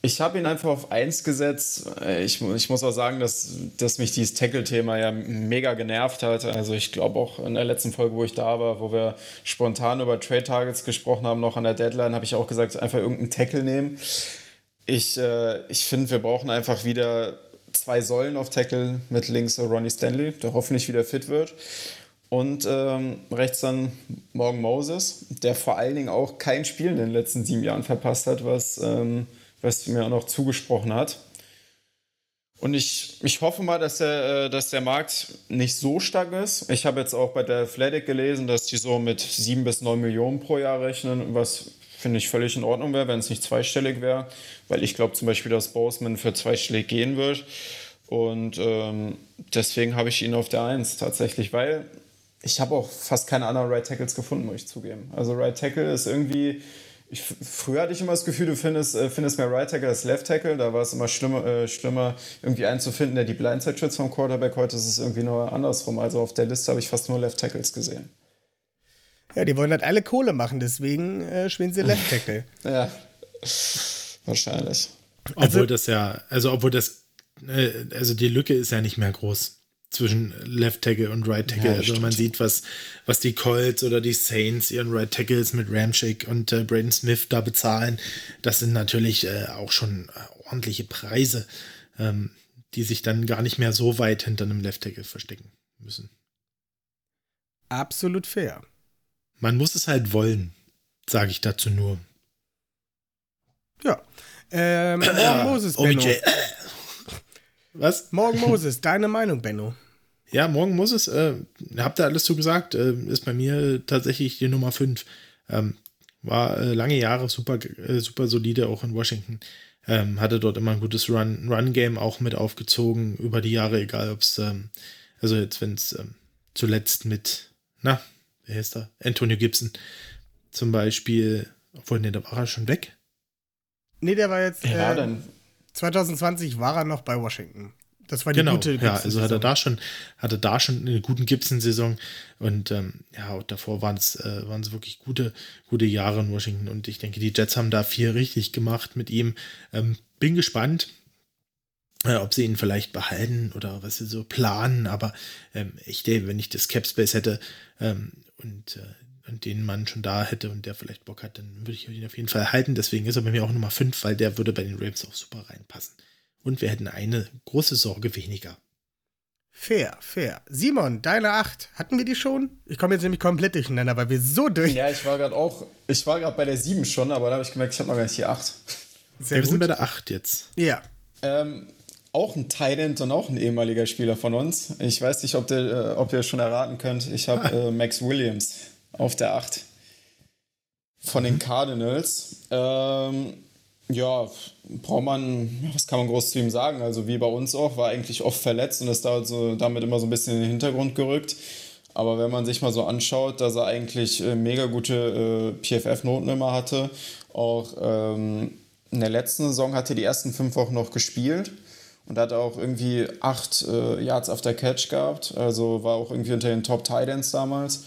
ich habe ihn einfach auf 1 gesetzt. Äh, ich, ich muss auch sagen, dass, dass mich dieses Tackle-Thema ja mega genervt hat. Also ich glaube auch in der letzten Folge, wo ich da war, wo wir spontan über Trade-Targets gesprochen haben, noch an der Deadline, habe ich auch gesagt, einfach irgendeinen Tackle nehmen. Ich, äh, ich finde, wir brauchen einfach wieder zwei Säulen auf Tackle mit links Ronnie Stanley, der hoffentlich wieder fit wird. Und ähm, rechts dann Morgan Moses, der vor allen Dingen auch kein Spiel in den letzten sieben Jahren verpasst hat, was, ähm, was mir auch noch zugesprochen hat. Und ich, ich hoffe mal, dass der, äh, dass der Markt nicht so stark ist. Ich habe jetzt auch bei der Athletic gelesen, dass die so mit sieben bis neun Millionen pro Jahr rechnen, was finde ich völlig in Ordnung wäre, wenn es nicht zweistellig wäre, weil ich glaube zum Beispiel, dass Boseman für zweistellig gehen wird. Und ähm, deswegen habe ich ihn auf der Eins tatsächlich, weil ich habe auch fast keine anderen Right Tackles gefunden, muss ich zugeben. Also Right Tackle ist irgendwie, ich, früher hatte ich immer das Gefühl, du findest, äh, findest mehr Right Tackle als Left Tackle. Da war es immer schlimmer, äh, schlimmer, irgendwie einen zu finden, der die Blindside schützt vom Quarterback. Heute ist es irgendwie nur andersrum. Also auf der Liste habe ich fast nur Left Tackles gesehen. Ja, die wollen halt alle Kohle machen, deswegen äh, spielen sie Left Tackle. ja, wahrscheinlich. Obwohl also, das ja, also obwohl das, äh, also die Lücke ist ja nicht mehr groß zwischen Left Tackle und Right Tackle. Ja, also man sieht, was, was die Colts oder die Saints ihren Right Tackles mit Ramchick und äh, Braden Smith da bezahlen. Das sind natürlich äh, auch schon äh, ordentliche Preise, ähm, die sich dann gar nicht mehr so weit hinter einem Left Tackle verstecken müssen. Absolut fair. Man muss es halt wollen, sage ich dazu nur. Ja. Ähm, Morgen Moses, Benno. Was? Morgen Moses, deine Meinung, Benno. Ja, morgen muss es. Äh, habt ihr alles zu gesagt? Äh, ist bei mir tatsächlich die Nummer 5. Ähm, war äh, lange Jahre super, äh, super solide, auch in Washington. Ähm, hatte dort immer ein gutes Run-Game Run auch mit aufgezogen über die Jahre, egal ob es, ähm, also jetzt, wenn es ähm, zuletzt mit, na, wer heißt er? Antonio Gibson zum Beispiel, obwohl, ne, da war er schon weg. Nee, der war jetzt. Ja, äh, dann. 2020 war er noch bei Washington. Das war die genau, gute Ja, also hat er da schon, hatte da schon eine gute Gibson-Saison und ähm, ja, und davor waren es äh, wirklich gute, gute Jahre in Washington und ich denke, die Jets haben da viel richtig gemacht mit ihm. Ähm, bin gespannt, äh, ob sie ihn vielleicht behalten oder was sie so planen, aber ähm, ich denke, wenn ich das Cap Space hätte ähm, und, äh, und den Mann schon da hätte und der vielleicht Bock hat, dann würde ich ihn auf jeden Fall halten. Deswegen ist er bei mir auch Nummer 5, weil der würde bei den Rams auch super reinpassen. Und wir hätten eine große Sorge weniger. Fair, fair. Simon, deine 8, hatten wir die schon? Ich komme jetzt nämlich komplett durcheinander, weil wir so durch. Ja, ich war gerade auch, ich war gerade bei der 7 schon, aber da habe ich gemerkt, ich habe noch gar nicht die 8. Sehr ja, wir sind bei der 8 jetzt. Ja. Ähm, auch ein Thailand und auch ein ehemaliger Spieler von uns. Ich weiß nicht, ob, der, äh, ob ihr schon erraten könnt. Ich habe äh, Max Williams auf der 8 von den Cardinals. Ähm, ja, braucht man, was kann man groß zu ihm sagen? Also wie bei uns auch, war eigentlich oft verletzt und ist da so, damit immer so ein bisschen in den Hintergrund gerückt. Aber wenn man sich mal so anschaut, dass er eigentlich äh, mega gute äh, PFF-Noten immer hatte, auch ähm, in der letzten Saison hat er die ersten fünf Wochen noch gespielt und hat auch irgendwie acht äh, Yards after Catch gehabt. Also war auch irgendwie unter den Top Titans damals.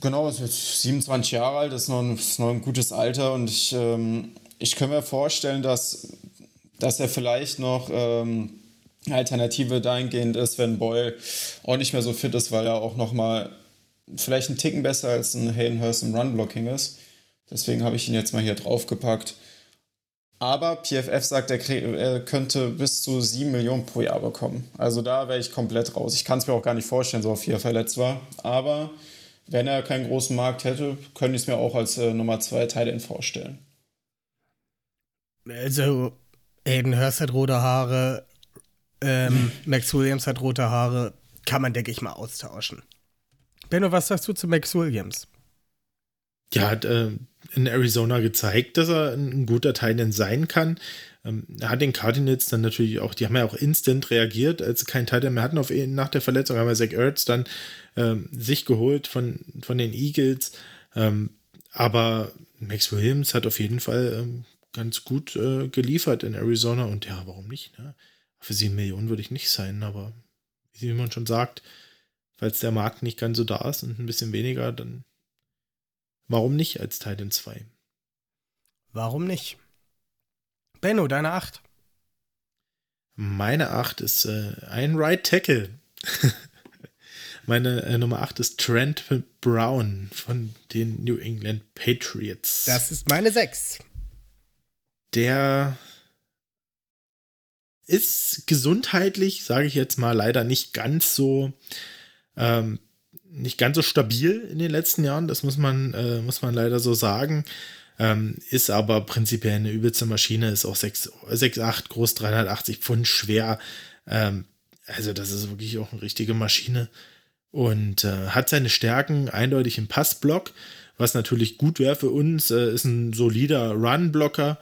Genau, ist jetzt 27 Jahre alt, ist noch ein, ist noch ein gutes Alter und ich, ähm, ich kann mir vorstellen, dass, dass er vielleicht noch ähm, Alternative dahingehend ist, wenn Boyle auch nicht mehr so fit ist, weil er auch noch mal vielleicht einen Ticken besser als ein Hayden Hurst im Run-Blocking ist. Deswegen habe ich ihn jetzt mal hier draufgepackt. Aber PFF sagt, er, er, könnte bis zu 7 Millionen pro Jahr bekommen. Also da wäre ich komplett raus. Ich kann es mir auch gar nicht vorstellen, so oft wie er verletzt war. Aber wenn er keinen großen Markt hätte, könnte ich es mir auch als äh, Nummer 2 Teil vorstellen. Also, Aiden Hurst hat rote Haare, ähm, Max Williams hat rote Haare. Kann man, denke ich, mal austauschen. Benno, was sagst du zu Max Williams? Ja, hat äh, in Arizona gezeigt, dass er ein guter Teil sein kann. Ähm, er hat den Cardinals dann natürlich auch, die haben ja auch instant reagiert, als sie keinen Teil mehr hatten auf ihn nach der Verletzung, haben wir Zach Ertz dann ähm, sich geholt von, von den Eagles. Ähm, aber Max Williams hat auf jeden Fall ähm, ganz gut äh, geliefert in Arizona und ja, warum nicht? Ne? Für sieben Millionen würde ich nicht sein, aber wie man schon sagt, falls der Markt nicht ganz so da ist und ein bisschen weniger, dann Warum nicht als Titan 2? Warum nicht? Benno, deine 8. Meine 8 ist äh, ein Right Tackle. Meine äh, Nummer 8 ist Trent Brown von den New England Patriots. Das ist meine 6. der ist gesundheitlich, sage ich jetzt mal, leider nicht ganz so ähm, nicht ganz so stabil in den letzten Jahren. Das muss man äh, muss man leider so sagen. Ähm, ist aber prinzipiell eine übelste Maschine, ist auch 6,8 groß, 380 Pfund schwer. Ähm, also das ist wirklich auch eine richtige Maschine und äh, hat seine Stärken eindeutig im Passblock, was natürlich gut wäre für uns, äh, ist ein solider Run-Blocker.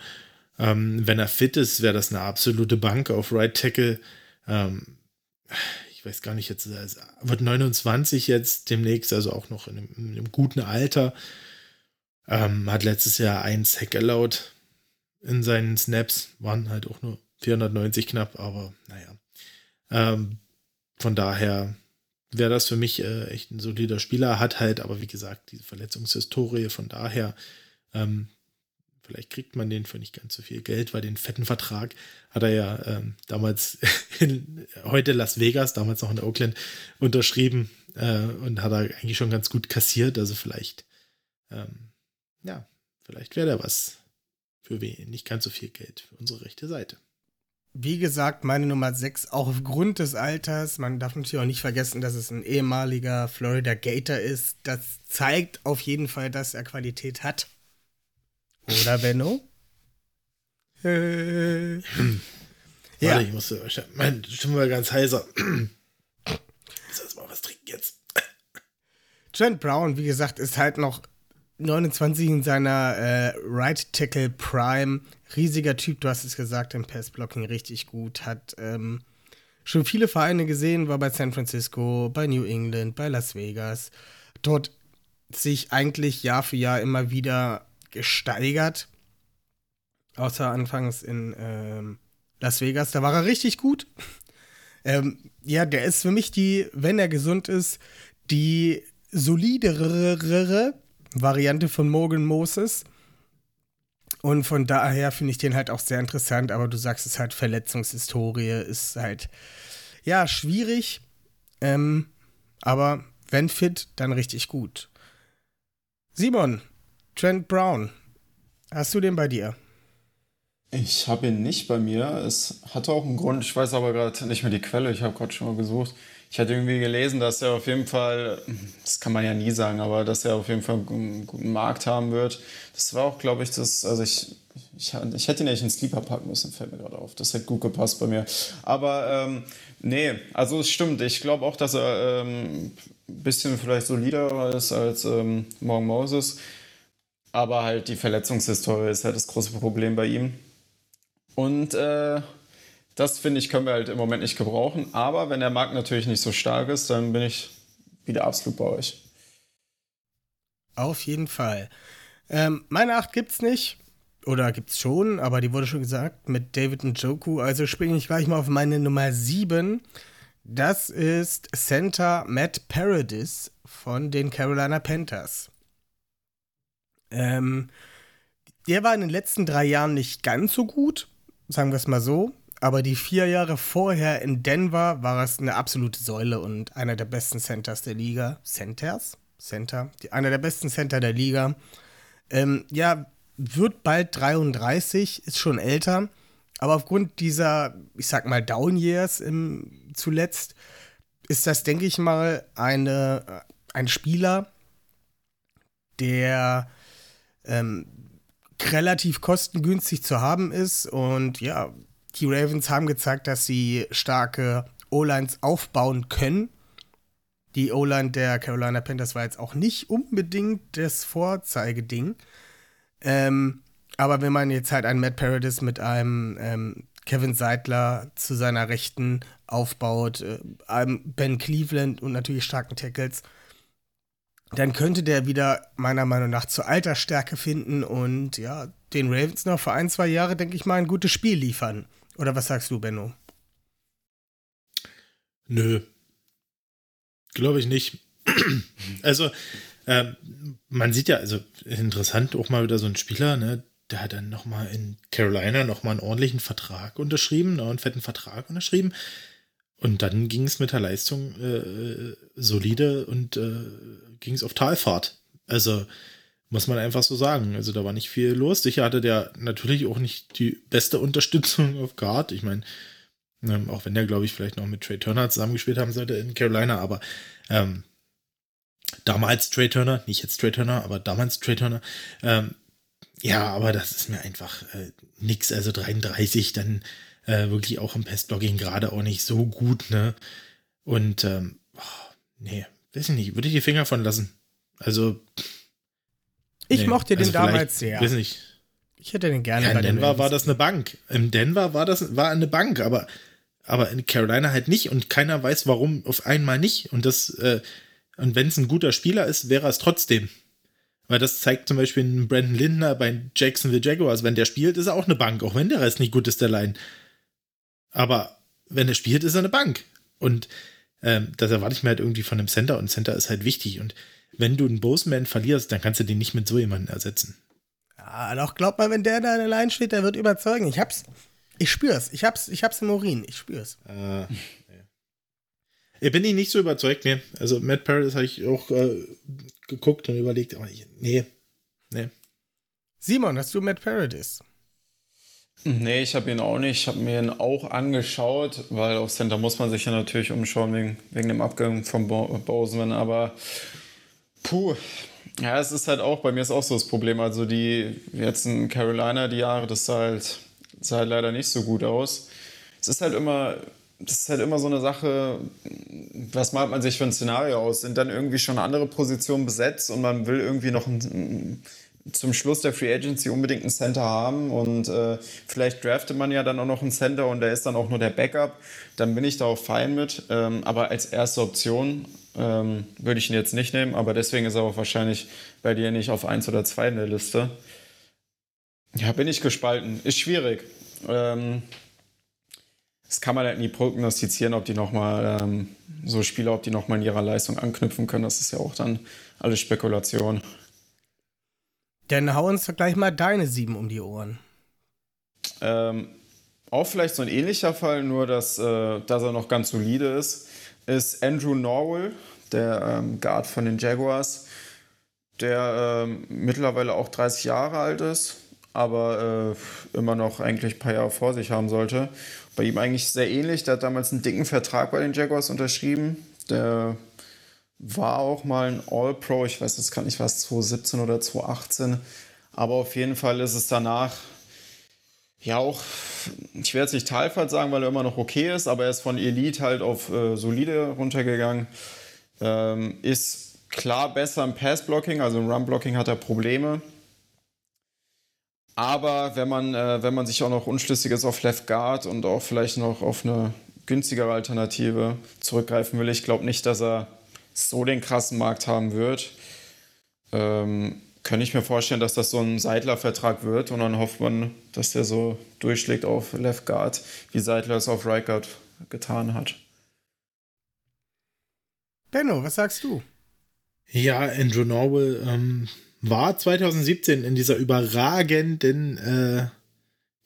Ähm, wenn er fit ist, wäre das eine absolute Bank auf Right Tackle. Ähm, ich weiß gar nicht, jetzt wird 29 jetzt demnächst, also auch noch in einem, in einem guten Alter. Ähm, hat letztes Jahr ein Sack erlaubt in seinen Snaps, waren halt auch nur 490 knapp, aber naja. Ähm, von daher wäre das für mich äh, echt ein solider Spieler, hat halt aber wie gesagt diese Verletzungshistorie, von daher ähm, vielleicht kriegt man den für nicht ganz so viel Geld, weil den fetten Vertrag hat er ja ähm, damals in, heute Las Vegas, damals noch in Oakland unterschrieben äh, und hat er eigentlich schon ganz gut kassiert, also vielleicht ähm, ja, vielleicht wäre da was für wen, nicht ganz so viel Geld für unsere rechte Seite. Wie gesagt, meine Nummer 6, auch aufgrund des Alters. Man darf natürlich auch nicht vergessen, dass es ein ehemaliger Florida Gator ist. Das zeigt auf jeden Fall, dass er Qualität hat. Oder Benno? Äh. ja. Warte, ich muss, mein Stimme war ganz heiser. Ich soll mal was trinken jetzt. Trent Brown, wie gesagt, ist halt noch 29 in seiner äh, Right Tackle Prime. Riesiger Typ, du hast es gesagt, im Passblocking richtig gut. Hat ähm, schon viele Vereine gesehen, war bei San Francisco, bei New England, bei Las Vegas. Dort sich eigentlich Jahr für Jahr immer wieder gesteigert. Außer anfangs in ähm, Las Vegas, da war er richtig gut. ähm, ja, der ist für mich die, wenn er gesund ist, die solidere Variante von Morgan Moses. Und von daher finde ich den halt auch sehr interessant, aber du sagst es halt, Verletzungshistorie ist halt, ja, schwierig. Ähm, aber wenn fit, dann richtig gut. Simon, Trent Brown, hast du den bei dir? Ich habe ihn nicht bei mir. Es hatte auch einen Grund, ich weiß aber gerade nicht mehr die Quelle, ich habe gerade schon mal gesucht. Ich hatte irgendwie gelesen, dass er auf jeden Fall, das kann man ja nie sagen, aber dass er auf jeden Fall einen guten Markt haben wird. Das war auch, glaube ich, das, also ich, ich, ich hätte ihn nicht in Sleeper packen müssen, fällt mir gerade auf. Das hätte gut gepasst bei mir. Aber ähm, nee, also es stimmt. Ich glaube auch, dass er ähm, ein bisschen vielleicht solider ist als ähm, Morgan Moses. Aber halt die Verletzungshistorie ist halt das große Problem bei ihm. Und äh, das finde ich, können wir halt im Moment nicht gebrauchen. Aber wenn der Markt natürlich nicht so stark ist, dann bin ich wieder absolut bei euch. Auf jeden Fall. Ähm, meine 8 gibt's nicht. Oder gibt's schon, aber die wurde schon gesagt mit David Njoku. Also springe ich gleich mal auf meine Nummer 7. Das ist Center Matt Paradis von den Carolina Panthers. Ähm, der war in den letzten drei Jahren nicht ganz so gut, sagen wir es mal so. Aber die vier Jahre vorher in Denver war es eine absolute Säule und einer der besten Centers der Liga. Centers? Center? Die, einer der besten Center der Liga. Ähm, ja, wird bald 33, ist schon älter. Aber aufgrund dieser, ich sag mal, Down Years im, zuletzt, ist das, denke ich mal, eine, äh, ein Spieler, der ähm, relativ kostengünstig zu haben ist und ja, die Ravens haben gezeigt, dass sie starke O-Lines aufbauen können. Die O-Line der Carolina Panthers war jetzt auch nicht unbedingt das Vorzeigeding. Ähm, aber wenn man jetzt halt einen Matt Paradis mit einem ähm, Kevin Seidler zu seiner Rechten aufbaut, äh, einem Ben Cleveland und natürlich starken Tackles, dann könnte der wieder meiner Meinung nach zur Altersstärke finden und ja, den Ravens noch für ein, zwei Jahre, denke ich mal, ein gutes Spiel liefern. Oder was sagst du, Benno? Nö. Glaube ich nicht. also, ähm, man sieht ja, also interessant, auch mal wieder so ein Spieler, ne, der hat dann nochmal in Carolina nochmal einen ordentlichen Vertrag unterschrieben, ne, einen fetten Vertrag unterschrieben. Und dann ging es mit der Leistung äh, solide und äh, ging es auf Talfahrt. Also Muss man einfach so sagen. Also da war nicht viel los. Sicher hatte der natürlich auch nicht die beste Unterstützung auf Guard. Ich meine, ähm, auch wenn der, glaube ich, vielleicht noch mit Trey Turner zusammengespielt haben sollte in Carolina, aber ähm, damals Trey Turner, nicht jetzt Trey Turner, aber damals Trey Turner, ähm, ja, aber das ist mir einfach äh, nix. Also 33, dann äh, wirklich auch im Pestblogging gerade auch nicht so gut, ne? Und ähm, oh, nee, weiß ich nicht, würde ich die Finger von lassen. Also. Ich nee, mochte den also damals sehr. Weiß nicht. Ich hätte den gerne ja, in Denver war das eine Bank. In Denver war das war eine Bank, aber, aber in Carolina halt nicht und keiner weiß, warum auf einmal nicht. Und das, äh, und wenn es ein guter Spieler ist, wäre es trotzdem. Weil das zeigt zum Beispiel Brandon Lindner bei Jacksonville Jaguars. Wenn der spielt, ist er auch eine Bank, auch wenn der Rest nicht gut ist, der Line. Aber wenn er spielt, ist er eine Bank. Und ähm, das erwarte ich mir halt irgendwie von einem Center und Center ist halt wichtig. Und wenn du einen Boseman verlierst, dann kannst du den nicht mit so jemandem ersetzen. Ja, doch glaub mal, wenn der da allein steht, der wird überzeugen. Ich hab's. Ich spür's. Ich hab's, ich hab's im Urin. Ich spür's. Äh, ja. Bin ich nicht so überzeugt, ne. Also Matt Paradis habe ich auch äh, geguckt und überlegt, aber ich, nee. Nee. Simon, hast du Matt Paradis? Nee, ich habe ihn auch nicht. Ich habe mir ihn auch angeschaut, weil auf Center muss man sich ja natürlich umschauen wegen, wegen dem Abgang von Bo Boseman. Aber puh, ja, es ist halt auch, bei mir ist auch so das Problem. Also die jetzt in Carolina, die Jahre, das sah halt, sah halt leider nicht so gut aus. Es ist halt immer, das ist halt immer so eine Sache, was malt man sich für ein Szenario aus? Sind dann irgendwie schon andere Positionen besetzt und man will irgendwie noch ein zum Schluss der Free Agency unbedingt einen Center haben und äh, vielleicht draftet man ja dann auch noch einen Center und der ist dann auch nur der Backup, dann bin ich da auch fein mit. Ähm, aber als erste Option ähm, würde ich ihn jetzt nicht nehmen, aber deswegen ist er auch wahrscheinlich bei dir nicht auf 1 oder 2 in der Liste. Ja, bin ich gespalten. Ist schwierig. Ähm, das kann man halt nie prognostizieren, ob die nochmal, ähm, so Spieler, ob die nochmal in ihrer Leistung anknüpfen können. Das ist ja auch dann alles Spekulation. Dann hau uns doch gleich mal deine sieben um die Ohren. Ähm, auch vielleicht so ein ähnlicher Fall, nur dass, äh, dass er noch ganz solide ist, ist Andrew Norwell, der ähm, Guard von den Jaguars, der ähm, mittlerweile auch 30 Jahre alt ist, aber äh, immer noch eigentlich ein paar Jahre vor sich haben sollte. Bei ihm eigentlich sehr ähnlich, der hat damals einen dicken Vertrag bei den Jaguars unterschrieben. Der war auch mal ein All-Pro, ich weiß jetzt gar nicht was, 2017 oder 2018. Aber auf jeden Fall ist es danach ja auch, ich werde jetzt nicht Talfahrt sagen, weil er immer noch okay ist, aber er ist von Elite halt auf äh, solide runtergegangen. Ähm, ist klar besser im Pass-Blocking, also im Run-Blocking hat er Probleme. Aber wenn man, äh, wenn man sich auch noch unschlüssig ist auf Left Guard und auch vielleicht noch auf eine günstigere Alternative zurückgreifen will, ich glaube nicht, dass er so den krassen Markt haben wird, ähm, könnte ich mir vorstellen, dass das so ein Seidler-Vertrag wird und dann hofft man, dass der so durchschlägt auf Left Guard, wie Seidler es auf Right Guard getan hat. Benno, was sagst du? Ja, Andrew Norwell ähm, war 2017 in dieser überragenden äh,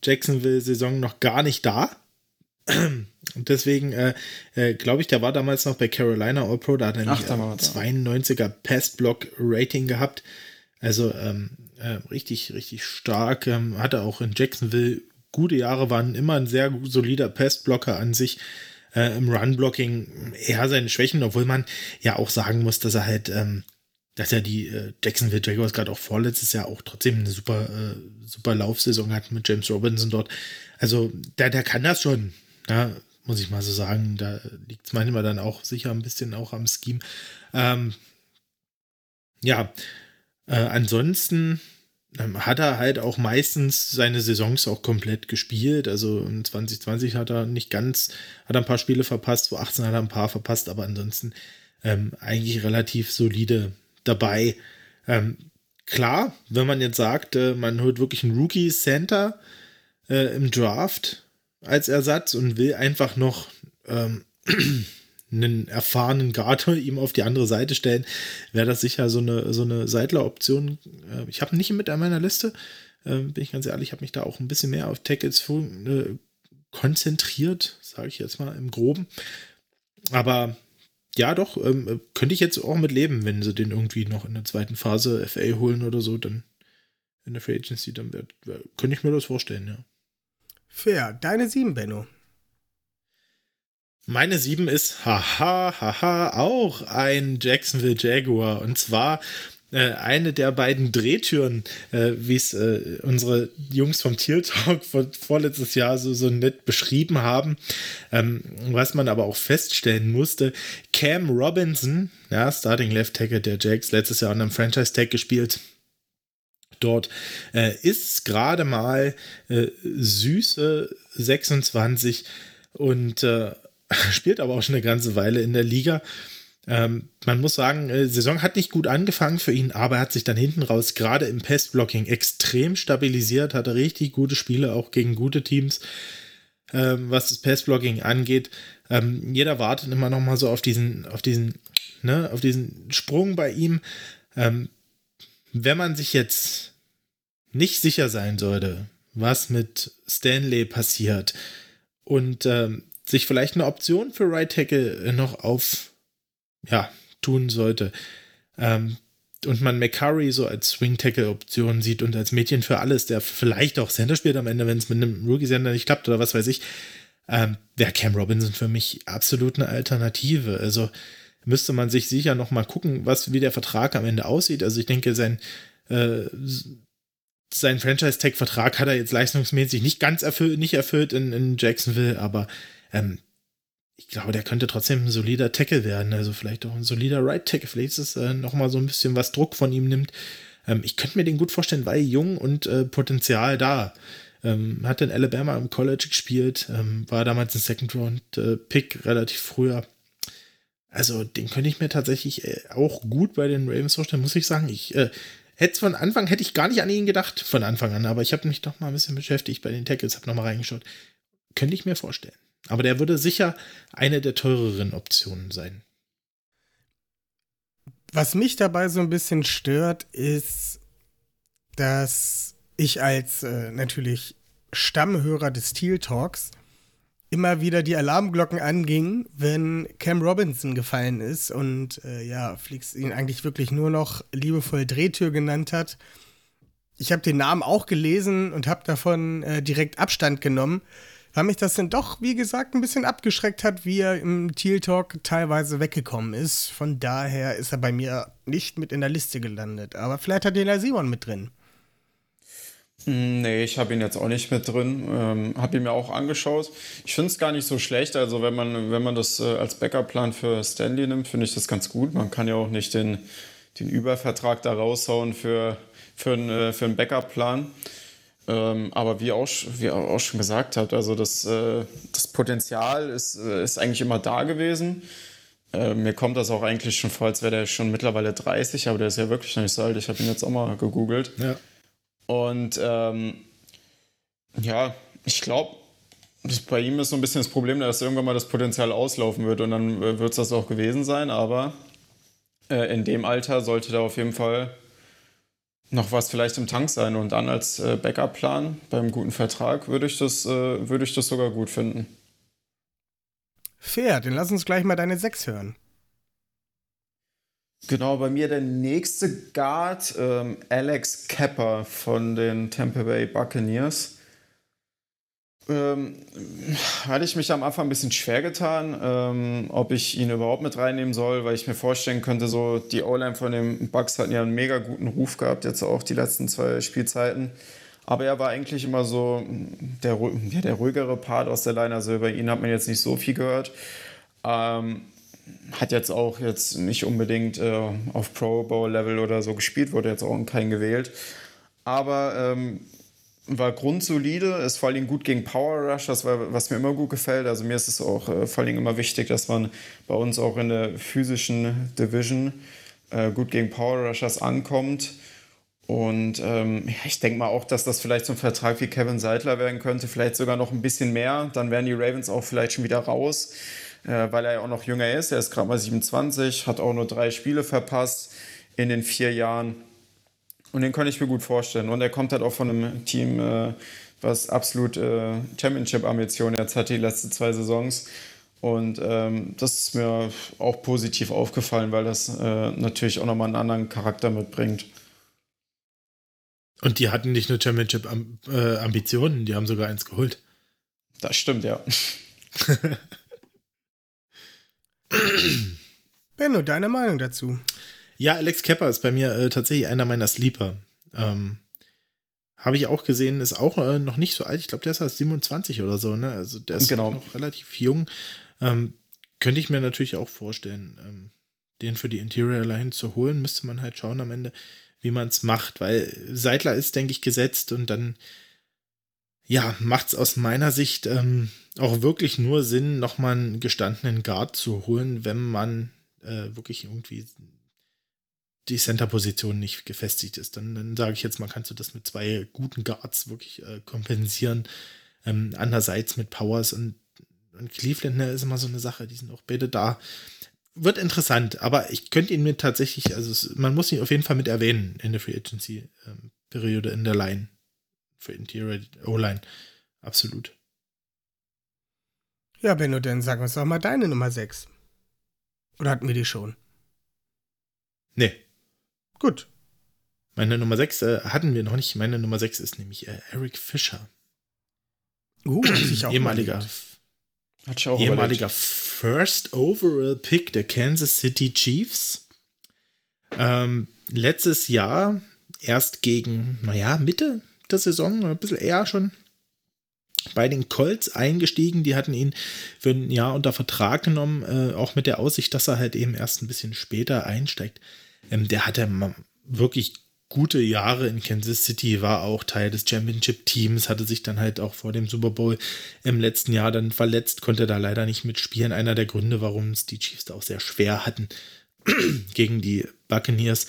Jacksonville-Saison noch gar nicht da. Und deswegen äh, äh, glaube ich, der war damals noch bei Carolina All Pro, da hat er ein 92er Pass-Block-Rating gehabt. Also ähm, äh, richtig, richtig stark. Ähm, hatte auch in Jacksonville gute Jahre, waren immer ein sehr solider Pass-Blocker an sich. Äh, Im Run-Blocking eher seine Schwächen, obwohl man ja auch sagen muss, dass er halt, ähm, dass er die äh, Jacksonville Jaguars gerade auch vorletztes Jahr auch trotzdem eine super, äh, super Laufsaison hat mit James Robinson dort. Also der, der kann das schon. Ja, muss ich mal so sagen. Da liegt es manchmal dann auch sicher ein bisschen auch am Scheme. Ähm, ja, äh, ansonsten ähm, hat er halt auch meistens seine Saisons auch komplett gespielt. Also in 2020 hat er nicht ganz, hat er ein paar Spiele verpasst, 2018 hat er ein paar verpasst, aber ansonsten ähm, eigentlich relativ solide dabei. Ähm, klar, wenn man jetzt sagt, äh, man holt wirklich einen Rookie Center äh, im Draft, als Ersatz und will einfach noch ähm, einen erfahrenen Guard ihm auf die andere Seite stellen, wäre das sicher so eine, so eine Seidler-Option. Äh, ich habe nicht mit an meiner Liste, äh, bin ich ganz ehrlich, habe mich da auch ein bisschen mehr auf Tackles äh, konzentriert, sage ich jetzt mal im Groben. Aber ja, doch, ähm, könnte ich jetzt auch mit leben, wenn sie den irgendwie noch in der zweiten Phase FA holen oder so, dann in der Free Agency, dann wär, wär, könnte ich mir das vorstellen, ja. Fair. Deine sieben, Benno. Meine sieben ist, haha, haha, auch ein Jacksonville Jaguar. Und zwar äh, eine der beiden Drehtüren, äh, wie es äh, unsere Jungs vom Teal Talk vor, vorletztes Jahr so, so nett beschrieben haben, ähm, was man aber auch feststellen musste. Cam Robinson, ja, Starting Left Tackle der Jacks, letztes Jahr unter einem Franchise Tag gespielt, dort äh, ist gerade mal äh, süße 26 und äh, spielt aber auch schon eine ganze Weile in der Liga. Ähm, man muss sagen, äh, Saison hat nicht gut angefangen für ihn, aber er hat sich dann hinten raus gerade im Pestblocking extrem stabilisiert, hatte richtig gute Spiele auch gegen gute Teams, ähm, was das Pestblocking angeht. Ähm, jeder wartet immer noch mal so auf diesen, auf diesen, ne, auf diesen Sprung bei ihm. Ähm, wenn man sich jetzt nicht sicher sein sollte, was mit Stanley passiert und ähm, sich vielleicht eine Option für Right Tackle noch auf ja, tun sollte. Ähm, und man McCurry so als Swing-Tackle-Option sieht und als Mädchen für alles, der vielleicht auch Center spielt am Ende, wenn es mit einem Rookie-Center nicht klappt oder was weiß ich, ähm, wäre Cam Robinson für mich absolut eine Alternative. Also müsste man sich sicher noch mal gucken, was, wie der Vertrag am Ende aussieht. Also ich denke, sein, äh, sein Franchise-Tag-Vertrag hat er jetzt leistungsmäßig nicht ganz erfüllt, nicht erfüllt in, in Jacksonville, aber ähm, ich glaube, der könnte trotzdem ein solider Tackle werden. Also vielleicht auch ein solider Right Tackle. Vielleicht ist es äh, nochmal so ein bisschen was Druck von ihm nimmt. Ähm, ich könnte mir den gut vorstellen, weil jung und äh, Potenzial da. Ähm, hat in Alabama im College gespielt, ähm, war damals ein Second Round äh, Pick relativ früher. Also den könnte ich mir tatsächlich äh, auch gut bei den Ravens vorstellen, muss ich sagen. Ich äh, hätte von Anfang hätte ich gar nicht an ihn gedacht von Anfang an, aber ich habe mich doch mal ein bisschen beschäftigt bei den Tackles, habe nochmal reingeschaut. Könnte ich mir vorstellen. Aber der würde sicher eine der teureren Optionen sein. Was mich dabei so ein bisschen stört, ist, dass ich als äh, natürlich Stammhörer des Steel Talks immer wieder die Alarmglocken angingen, wenn Cam Robinson gefallen ist und äh, ja, Flix ihn eigentlich wirklich nur noch liebevoll Drehtür genannt hat. Ich habe den Namen auch gelesen und habe davon äh, direkt Abstand genommen weil mich das dann doch, wie gesagt, ein bisschen abgeschreckt hat, wie er im Teal Talk teilweise weggekommen ist. Von daher ist er bei mir nicht mit in der Liste gelandet. Aber vielleicht hat den der Simon mit drin. Hm, nee, ich habe ihn jetzt auch nicht mit drin. Ähm, habe ihn mir auch angeschaut. Ich finde es gar nicht so schlecht. Also, wenn man, wenn man das äh, als Backup-Plan für Stanley nimmt, finde ich das ganz gut. Man kann ja auch nicht den, den Übervertrag da raushauen für, für, ein, äh, für einen Backup-Plan. Ähm, aber wie auch, wie auch schon gesagt hat, also das, äh, das Potenzial ist, äh, ist eigentlich immer da gewesen. Äh, mir kommt das auch eigentlich schon vor, als wäre der schon mittlerweile 30, aber der ist ja wirklich noch nicht so alt. Ich habe ihn jetzt auch mal gegoogelt. Ja. Und ähm, ja, ich glaube, bei ihm ist so ein bisschen das Problem, dass irgendwann mal das Potenzial auslaufen wird und dann äh, wird es das auch gewesen sein. Aber äh, in dem Alter sollte da auf jeden Fall noch was vielleicht im Tank sein und dann als äh, Backup-Plan beim guten Vertrag würde ich, das, äh, würde ich das sogar gut finden. Fair, dann lass uns gleich mal deine 6 hören. Genau, bei mir der nächste Guard, ähm, Alex Kepper von den Tampa Bay Buccaneers. Ähm, hatte ich mich am Anfang ein bisschen schwer getan, ähm, ob ich ihn überhaupt mit reinnehmen soll, weil ich mir vorstellen könnte, so die O-Line von den Bucks hatten ja einen mega guten Ruf gehabt, jetzt auch die letzten zwei Spielzeiten. Aber er war eigentlich immer so der, ja, der ruhigere Part aus der Line. Also über ihn hat man jetzt nicht so viel gehört. Ähm, hat jetzt auch jetzt nicht unbedingt äh, auf Pro Bowl Level oder so gespielt, wurde jetzt auch kein gewählt. Aber ähm, war grundsolide, ist vor allem gut gegen Power Rush, das war, was mir immer gut gefällt. Also mir ist es auch äh, vor allem immer wichtig, dass man bei uns auch in der physischen Division äh, gut gegen Power Rushers ankommt. Und ähm, ja, ich denke mal auch, dass das vielleicht so ein Vertrag wie Kevin Seidler werden könnte, vielleicht sogar noch ein bisschen mehr. Dann wären die Ravens auch vielleicht schon wieder raus, äh, weil er ja auch noch jünger ist. Er ist gerade mal 27, hat auch nur drei Spiele verpasst in den vier Jahren. Und den kann ich mir gut vorstellen. Und er kommt halt auch von einem Team, äh, was absolut äh, Championship-Ambitionen jetzt hat, die letzten zwei Saisons. Und ähm, das ist mir auch positiv aufgefallen, weil das äh, natürlich auch nochmal einen anderen Charakter mitbringt. Und die hatten nicht nur Championship-Ambitionen, die haben sogar eins geholt. Das stimmt, ja. Benno, deine Meinung dazu? Ja, Alex Kepper ist bei mir äh, tatsächlich einer meiner Sleeper. Ähm, Habe ich auch gesehen, ist auch äh, noch nicht so alt. Ich glaube, der ist erst 27 oder so, ne? Also der ist Genau. noch relativ jung. Ähm, könnte ich mir natürlich auch vorstellen, ähm, den für die Interior Line zu holen. Müsste man halt schauen am Ende, wie man es macht, weil Seidler ist, denke ich, gesetzt und dann ja, macht es aus meiner Sicht ähm, auch wirklich nur Sinn, nochmal einen gestandenen Guard zu holen, wenn man äh, wirklich irgendwie die Center-Position nicht gefestigt ist. Dann, dann sage ich jetzt mal, kannst du das mit zwei guten Guards wirklich äh, kompensieren. Ähm, andererseits mit Powers und, und Cleveland ne, ist immer so eine Sache, die sind auch beide da. Wird interessant, aber ich könnte ihn mir tatsächlich, also es, man muss ihn auf jeden Fall mit erwähnen in der Free Agency-Periode in der Line. Für Interior O-Line. Absolut. Ja, Benno, dann sag uns doch mal deine Nummer 6. Oder hatten wir die schon? Nee, Gut. meine Nummer 6 äh, hatten wir noch nicht. Meine Nummer 6 ist nämlich äh, Eric Fischer. Uh, hab ich auch ehemaliger, überlegt. Ehemaliger First Overall Pick der Kansas City Chiefs. Ähm, letztes Jahr erst gegen, naja, Mitte der Saison, ein bisschen eher schon, bei den Colts eingestiegen. Die hatten ihn für ein Jahr unter Vertrag genommen, äh, auch mit der Aussicht, dass er halt eben erst ein bisschen später einsteigt. Ähm, der hatte wirklich gute Jahre in Kansas City, war auch Teil des Championship-Teams, hatte sich dann halt auch vor dem Super Bowl im letzten Jahr dann verletzt, konnte da leider nicht mitspielen. Einer der Gründe, warum es die Chiefs da auch sehr schwer hatten gegen die Buccaneers.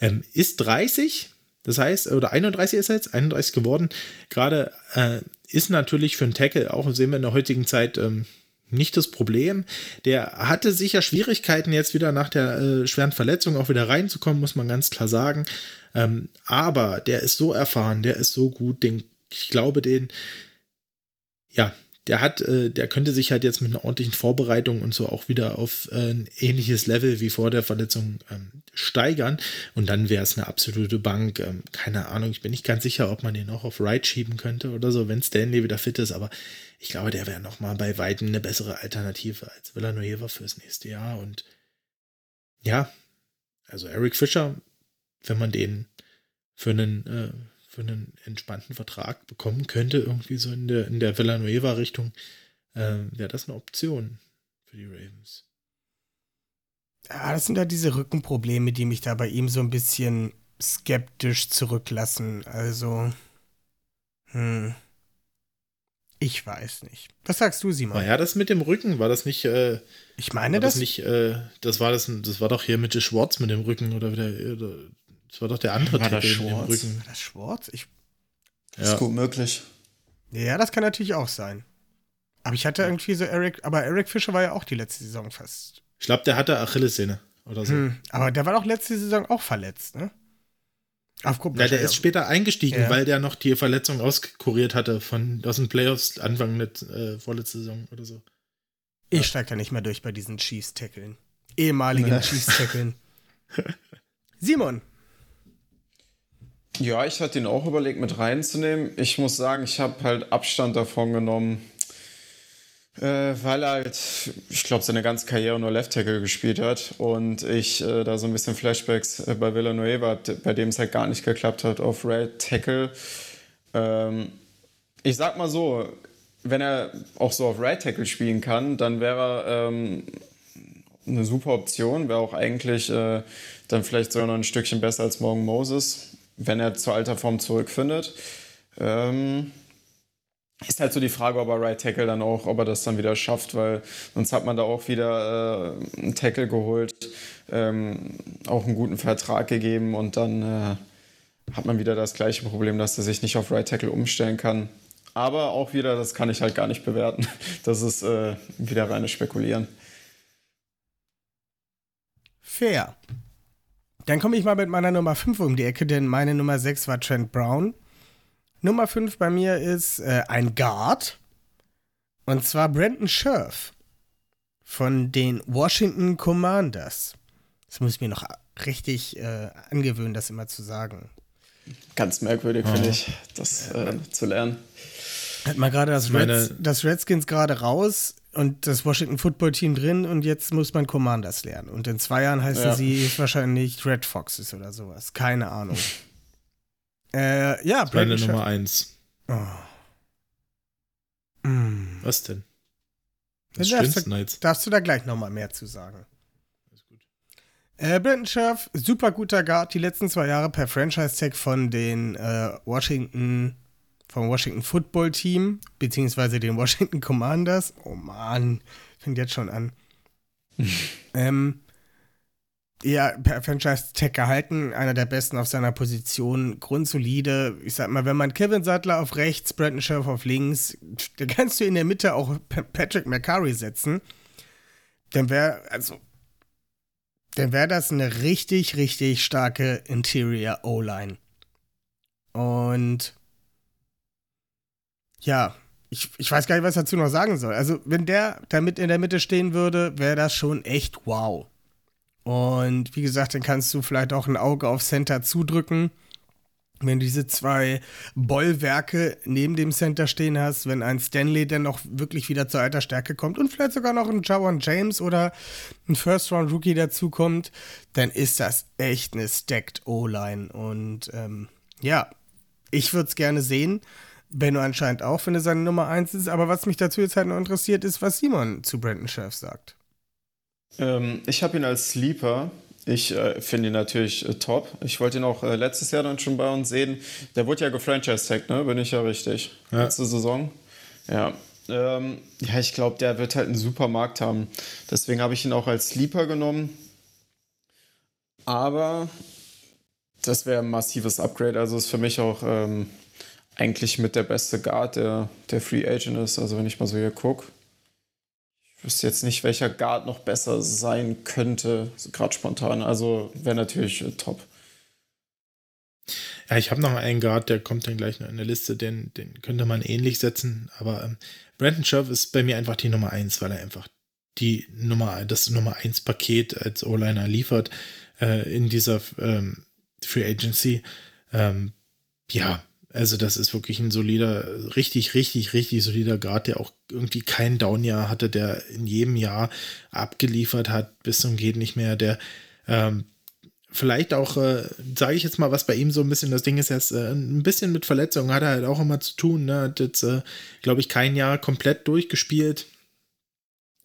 Ähm, ist 30, das heißt, oder 31 ist er jetzt, 31 geworden. Gerade äh, ist natürlich für einen Tackle, auch sehen wir in der heutigen Zeit, ähm, nicht das Problem. Der hatte sicher Schwierigkeiten, jetzt wieder nach der äh, schweren Verletzung auch wieder reinzukommen, muss man ganz klar sagen. Ähm, aber der ist so erfahren, der ist so gut, den, ich glaube, den, ja, der hat, äh, der könnte sich halt jetzt mit einer ordentlichen Vorbereitung und so auch wieder auf äh, ein ähnliches Level wie vor der Verletzung ähm, steigern. Und dann wäre es eine absolute Bank. Ähm, keine Ahnung, ich bin nicht ganz sicher, ob man den auch auf Right schieben könnte oder so, wenn Stanley wieder fit ist. Aber ich glaube, der wäre nochmal bei Weitem eine bessere Alternative als Villanueva fürs nächste Jahr. Und ja, also Eric Fischer, wenn man den für einen, äh, für einen entspannten Vertrag bekommen könnte, irgendwie so in der, in der Villanueva-Richtung, äh, wäre das eine Option für die Ravens. Ja, das sind ja diese Rückenprobleme, die mich da bei ihm so ein bisschen skeptisch zurücklassen. Also, hm. Ich weiß nicht. Was sagst du, Simon? Naja, das mit dem Rücken, war das nicht, äh, ich meine war das das. nicht, äh, das war das, das war doch hier mit Schwartz mit dem Rücken oder wieder, oder, das war doch der andere War das Tackle mit dem Schwartz? Rücken. War das Schwarz? Ich, Ist gut möglich. ja, das kann natürlich auch sein. Aber ich hatte irgendwie so Eric, aber Eric Fischer war ja auch die letzte Saison fast. Ich glaube, der hatte Achillessehne oder so. Hm, aber der war doch letzte Saison auch verletzt, ne? Aufgrund Ja, der ist später eingestiegen, Ja. weil der noch die Verletzung auskuriert hatte von aus den Playoffs Anfang mit äh, vorletzte Saison oder so. Ich steig da nicht mehr durch bei diesen Chiefs-Tackeln. Ehemaligen Nee. Chiefs-Tackeln. Simon, Ja, ich hatte ihn auch überlegt, mit reinzunehmen. Ich muss sagen, ich habe halt Abstand davon genommen, äh, weil er halt, ich glaube, seine ganze Karriere nur Left Tackle gespielt hat und ich äh, da so ein bisschen Flashbacks äh, bei Villanueva, bei dem es halt gar nicht geklappt hat auf Right Tackle. Ähm, ich sag mal so, wenn er auch so auf Right Tackle spielen kann, dann wäre er ähm, eine super Option, wäre auch eigentlich äh, dann vielleicht sogar noch ein Stückchen besser als Morgan Moses, wenn er zur alter Form zurückfindet. Ähm, ist halt so die Frage, ob er Right Tackle dann auch, ob er das dann wieder schafft, weil sonst hat man da auch wieder äh, einen Tackle geholt, ähm, auch einen guten Vertrag gegeben und dann äh, hat man wieder das gleiche Problem, dass er sich nicht auf Right Tackle umstellen kann. Aber auch wieder, das kann ich halt gar nicht bewerten. Das ist äh, wieder reines Spekulieren. fair. Dann komme ich mal mit meiner Nummer 5 um die Ecke, denn meine Nummer 6 war Trent Brown. Nummer 5 bei mir ist äh, ein Guard. Und zwar Brandon Scherf. von den Washington Commanders. Das muss ich mir noch richtig äh, angewöhnen, das immer zu sagen. Ganz merkwürdig, finde ich, das äh, zu lernen. Hat mal gerade das, Reds, das Redskins gerade raus und das Washington Football Team drin und jetzt muss man Commanders lernen. Und in zwei Jahren heißen ja. sie wahrscheinlich Red Foxes oder sowas. Keine Ahnung. äh, ja, Meine Nummer eins. Oh. Mm. Was denn? Was darfst, du, darfst du da gleich nochmal mehr zu sagen? Äh, Brandon Scherf, super guter Guard, die letzten zwei Jahre per Franchise-Tag von den äh, Washington, vom Washington Football Team, beziehungsweise den Washington Commanders. Oh Mann, fängt jetzt schon an. ähm, ja, per Franchise-Tag gehalten, einer der besten auf seiner Position, grundsolide. Ich sag mal, wenn man Kevin Sattler auf rechts, Brandon Scherf auf links, dann kannst du in der Mitte auch Patrick McCurry setzen. Dann wäre, also dann wäre das eine richtig, richtig starke Interior O-Line. Und ja, ich, ich weiß gar nicht, was ich dazu noch sagen soll. Also, wenn der da mit in der Mitte stehen würde, wäre das schon echt wow. Und wie gesagt, dann kannst du vielleicht auch ein Auge auf Center zudrücken wenn du diese zwei Bollwerke neben dem Center stehen hast, wenn ein Stanley dann noch wirklich wieder zur alter Stärke kommt und vielleicht sogar noch ein Jawan James oder ein First-Round-Rookie dazukommt, dann ist das echt eine stacked O-Line. Und ähm, ja, ich würde es gerne sehen. Benno anscheinend auch, wenn er seine Nummer 1 ist. Aber was mich dazu jetzt halt noch interessiert, ist, was Simon zu Brandon Scherf sagt. Ähm, ich habe ihn als Sleeper ich äh, finde ihn natürlich äh, top. Ich wollte ihn auch äh, letztes Jahr dann schon bei uns sehen. Der wurde ja gefranchise-tagged, ne? Bin ich ja richtig. Ja. Letzte Saison. Ja. Ähm, ja, ich glaube, der wird halt einen super Markt haben. Deswegen habe ich ihn auch als Sleeper genommen. Aber das wäre ein massives Upgrade. Also ist für mich auch ähm, eigentlich mit der beste Guard, der, der Free Agent ist. Also wenn ich mal so hier gucke. Ich wüsste jetzt nicht, welcher Guard noch besser sein könnte, gerade spontan. Also wäre natürlich äh, top. Ja, ich habe noch einen Guard, der kommt dann gleich noch in der Liste, den, den könnte man ähnlich setzen. Aber ähm, Brandon Scherf ist bei mir einfach die Nummer 1, weil er einfach die Nummer, das Nummer 1 Paket als O-Liner liefert äh, in dieser ähm, Free Agency. Ähm, ja, also das ist wirklich ein solider, richtig, richtig, richtig solider Grad, der auch irgendwie kein Downjahr hatte, der in jedem Jahr abgeliefert hat, bis zum geht nicht mehr, der ähm, vielleicht auch, äh, sage ich jetzt mal, was bei ihm so ein bisschen das Ding ist, jetzt äh, ein bisschen mit Verletzungen hat er halt auch immer zu tun, ne? hat jetzt, äh, glaube ich, kein Jahr komplett durchgespielt.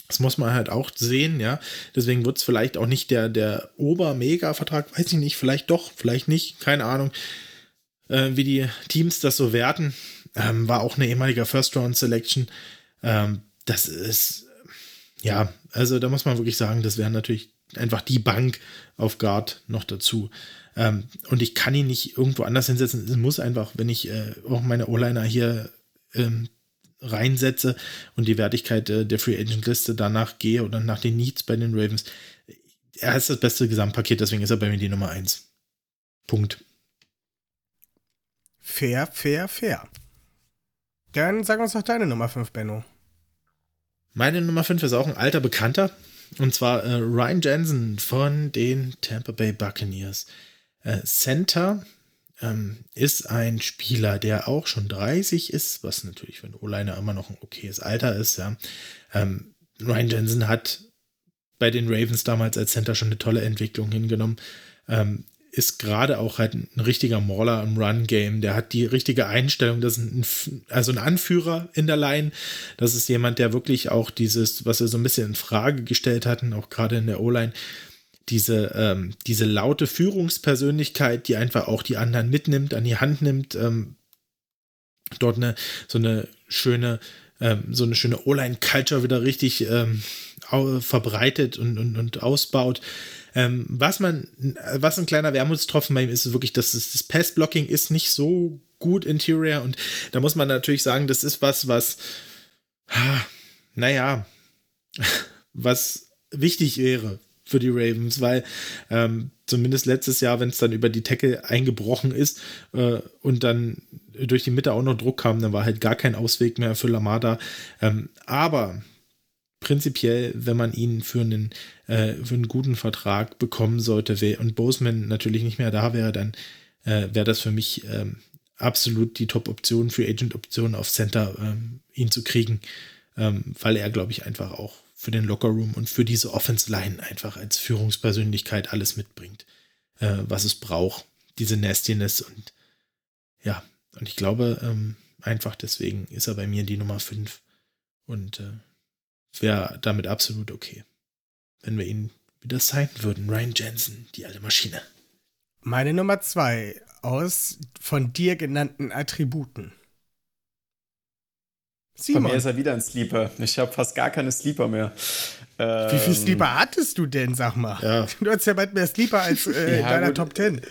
Das muss man halt auch sehen, ja. Deswegen wird es vielleicht auch nicht der, der Ober-Mega-Vertrag, weiß ich nicht, vielleicht doch, vielleicht nicht, keine Ahnung äh, wie die Teams das so werten. Ähm, war auch eine ehemalige First-Round-Selection. Ähm, das ist, ja, also da muss man wirklich sagen, das wäre natürlich einfach die Bank auf Guard noch dazu. Ähm, und ich kann ihn nicht irgendwo anders hinsetzen. Es muss einfach, wenn ich äh, auch meine O-Liner hier ähm, reinsetze und die Wertigkeit äh, der Free Agent Liste danach gehe oder nach den Needs bei den Ravens, er ist das beste Gesamtpaket, deswegen ist er bei mir die Nummer 1. Punkt. Fair, fair, fair. Dann sag uns doch deine Nummer 5, Benno. Meine Nummer 5 ist auch ein alter Bekannter. Und zwar äh, Ryan Jensen von den Tampa Bay Buccaneers. Äh, Center ähm, ist ein Spieler, der auch schon 30 ist, was natürlich für einen O-Liner immer noch ein okayes Alter ist. Ja. Ähm, Ryan Jensen hat bei den Ravens damals als Center schon eine tolle Entwicklung hingenommen. Ähm, ist gerade auch halt ein richtiger Mauler im Run-Game. Der hat die richtige Einstellung. Das ist ein, also ein Anführer in der Line. Das ist jemand, der wirklich auch dieses, was er so ein bisschen in Frage gestellt hatten, auch gerade in der O-Line, diese, ähm, diese laute Führungspersönlichkeit, die einfach auch die anderen mitnimmt, an die Hand nimmt, ähm, dort eine, so eine schöne, ähm, so eine schöne O-Line-Culture wieder richtig ähm, verbreitet und, und, und ausbaut. Ähm, was man, was ein kleiner Wermutstropfen bei ihm ist, ist wirklich, dass das, das Pass-Blocking ist nicht so gut Interior und da muss man natürlich sagen, das ist was, was, naja, was wichtig wäre für die Ravens, weil ähm, zumindest letztes Jahr, wenn es dann über die Tackle eingebrochen ist äh, und dann durch die Mitte auch noch Druck kam, dann war halt gar kein Ausweg mehr für Lamada. Ähm, aber prinzipiell, wenn man ihn für einen, äh, für einen guten Vertrag bekommen sollte und Boseman natürlich nicht mehr da wäre, dann äh, wäre das für mich ähm, absolut die Top-Option, für Agent-Option auf Center, ähm, ihn zu kriegen, ähm, weil er, glaube ich, einfach auch für den Lockerroom und für diese Offense-Line einfach als Führungspersönlichkeit alles mitbringt, äh, was es braucht. Diese Nastiness und ja, und ich glaube, ähm, einfach deswegen ist er bei mir die Nummer 5 und äh, wäre damit absolut okay, wenn wir ihn wieder sein würden. Ryan Jensen, die alte Maschine. Meine Nummer 2 aus von dir genannten Attributen. Simon. Bei mir ist er wieder ein Sleeper. Ich habe fast gar keine Sleeper mehr. Ähm, Wie viele Sleeper hattest du denn, sag mal? Ja. Du hast ja bald mehr Sleeper als äh, ja, deiner gut. Top 10.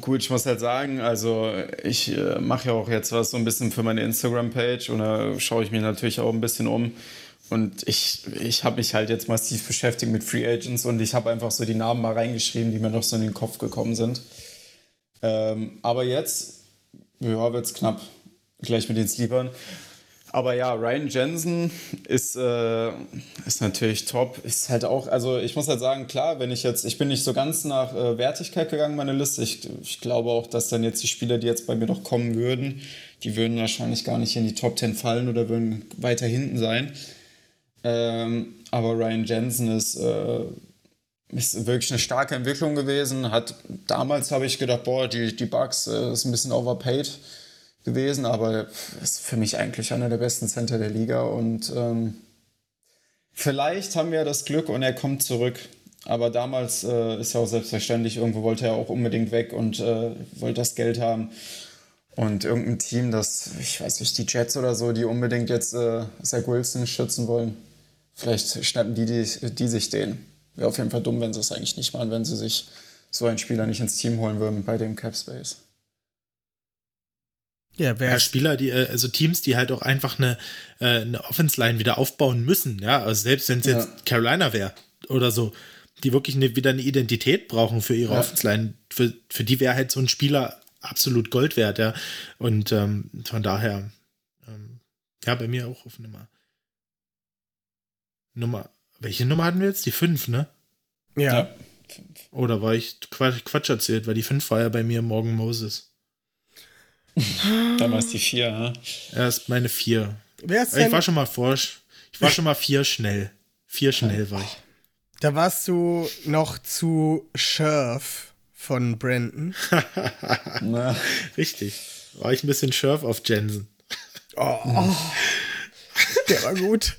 Gut, ich muss halt sagen, also ich äh, mache ja auch jetzt was so ein bisschen für meine Instagram-Page und da schaue ich mich natürlich auch ein bisschen um. Und ich, ich habe mich halt jetzt massiv beschäftigt mit Free Agents und ich habe einfach so die Namen mal reingeschrieben, die mir noch so in den Kopf gekommen sind. Ähm, aber jetzt, ja, es knapp gleich mit den Sleepern. Aber ja, Ryan Jensen ist, äh, ist natürlich top. Ist halt auch, also ich muss halt sagen, klar, wenn ich jetzt, ich bin nicht so ganz nach äh, Wertigkeit gegangen, meine Liste. Ich, ich glaube auch, dass dann jetzt die Spieler, die jetzt bei mir noch kommen würden, die würden wahrscheinlich gar nicht in die Top 10 fallen oder würden weiter hinten sein. Ähm, aber Ryan Jensen ist, äh, ist wirklich eine starke Entwicklung gewesen. Hat damals habe ich gedacht, boah, die, die Bugs äh, ist ein bisschen overpaid gewesen, aber ist für mich eigentlich einer der besten Center der Liga und ähm, vielleicht haben wir das Glück und er kommt zurück. Aber damals äh, ist ja auch selbstverständlich, irgendwo wollte er auch unbedingt weg und äh, wollte das Geld haben. Und irgendein Team, das, ich weiß nicht, die Jets oder so, die unbedingt jetzt äh, Zach Wilson schützen wollen, vielleicht schnappen die, die, die sich den. Wäre auf jeden Fall dumm, wenn sie es eigentlich nicht machen, wenn sie sich so einen Spieler nicht ins Team holen würden bei dem Cap Space. Ja, wer ja, Spieler, die, äh, also Teams, die halt auch einfach eine, äh, eine Offense-Line wieder aufbauen müssen, ja, also selbst wenn es ja. jetzt Carolina wäre oder so, die wirklich eine, wieder eine Identität brauchen für ihre ja. Offense-Line, für, für die wäre halt so ein Spieler absolut Gold wert, ja. Und ähm, von daher, ähm, ja, bei mir auch auf Nummer. Nummer, welche Nummer hatten wir jetzt? Die 5, ne? Ja. Oder war ich Quatsch, Quatsch erzählt, weil die 5 war ja bei mir Morgan Moses. Damals die vier, ne? Ja, ist meine vier. Wer ist denn? Ich war schon mal forsch. Ich war schon mal vier schnell. Vier schnell war ich. Da warst du noch zu Scherf von Brandon. Na, richtig. War ich ein bisschen Scherf auf Jensen. Oh, oh. Der war gut.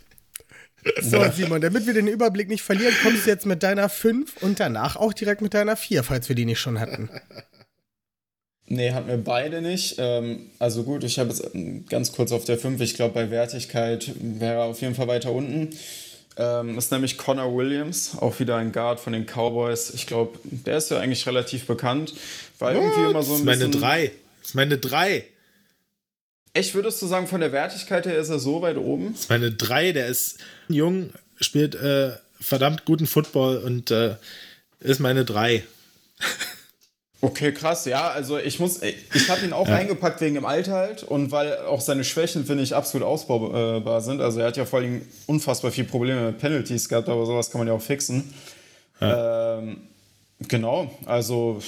So, Simon, damit wir den Überblick nicht verlieren, kommst du jetzt mit deiner 5 und danach auch direkt mit deiner 4, falls wir die nicht schon hatten. Nee, hatten wir beide nicht. Ähm, also gut, ich habe jetzt ähm, ganz kurz auf der 5. Ich glaube, bei Wertigkeit wäre er auf jeden Fall weiter unten. Ähm, ist nämlich Connor Williams, auch wieder ein Guard von den Cowboys. Ich glaube, der ist ja eigentlich relativ bekannt. War What? irgendwie immer so ein das ist meine 3. Das ist meine 3. Echt, würdest du sagen, von der Wertigkeit her ist er so weit oben? Das ist meine 3. Der ist jung, spielt äh, verdammt guten Football und äh, ist meine 3. Okay, krass, ja. Also ich muss, ich habe ihn auch ja. eingepackt wegen dem Alter halt und weil auch seine Schwächen, finde ich, absolut ausbaubar sind. Also er hat ja vor allem unfassbar viele Probleme mit Penalties gehabt, aber sowas kann man ja auch fixen. Ja. Ähm, genau, also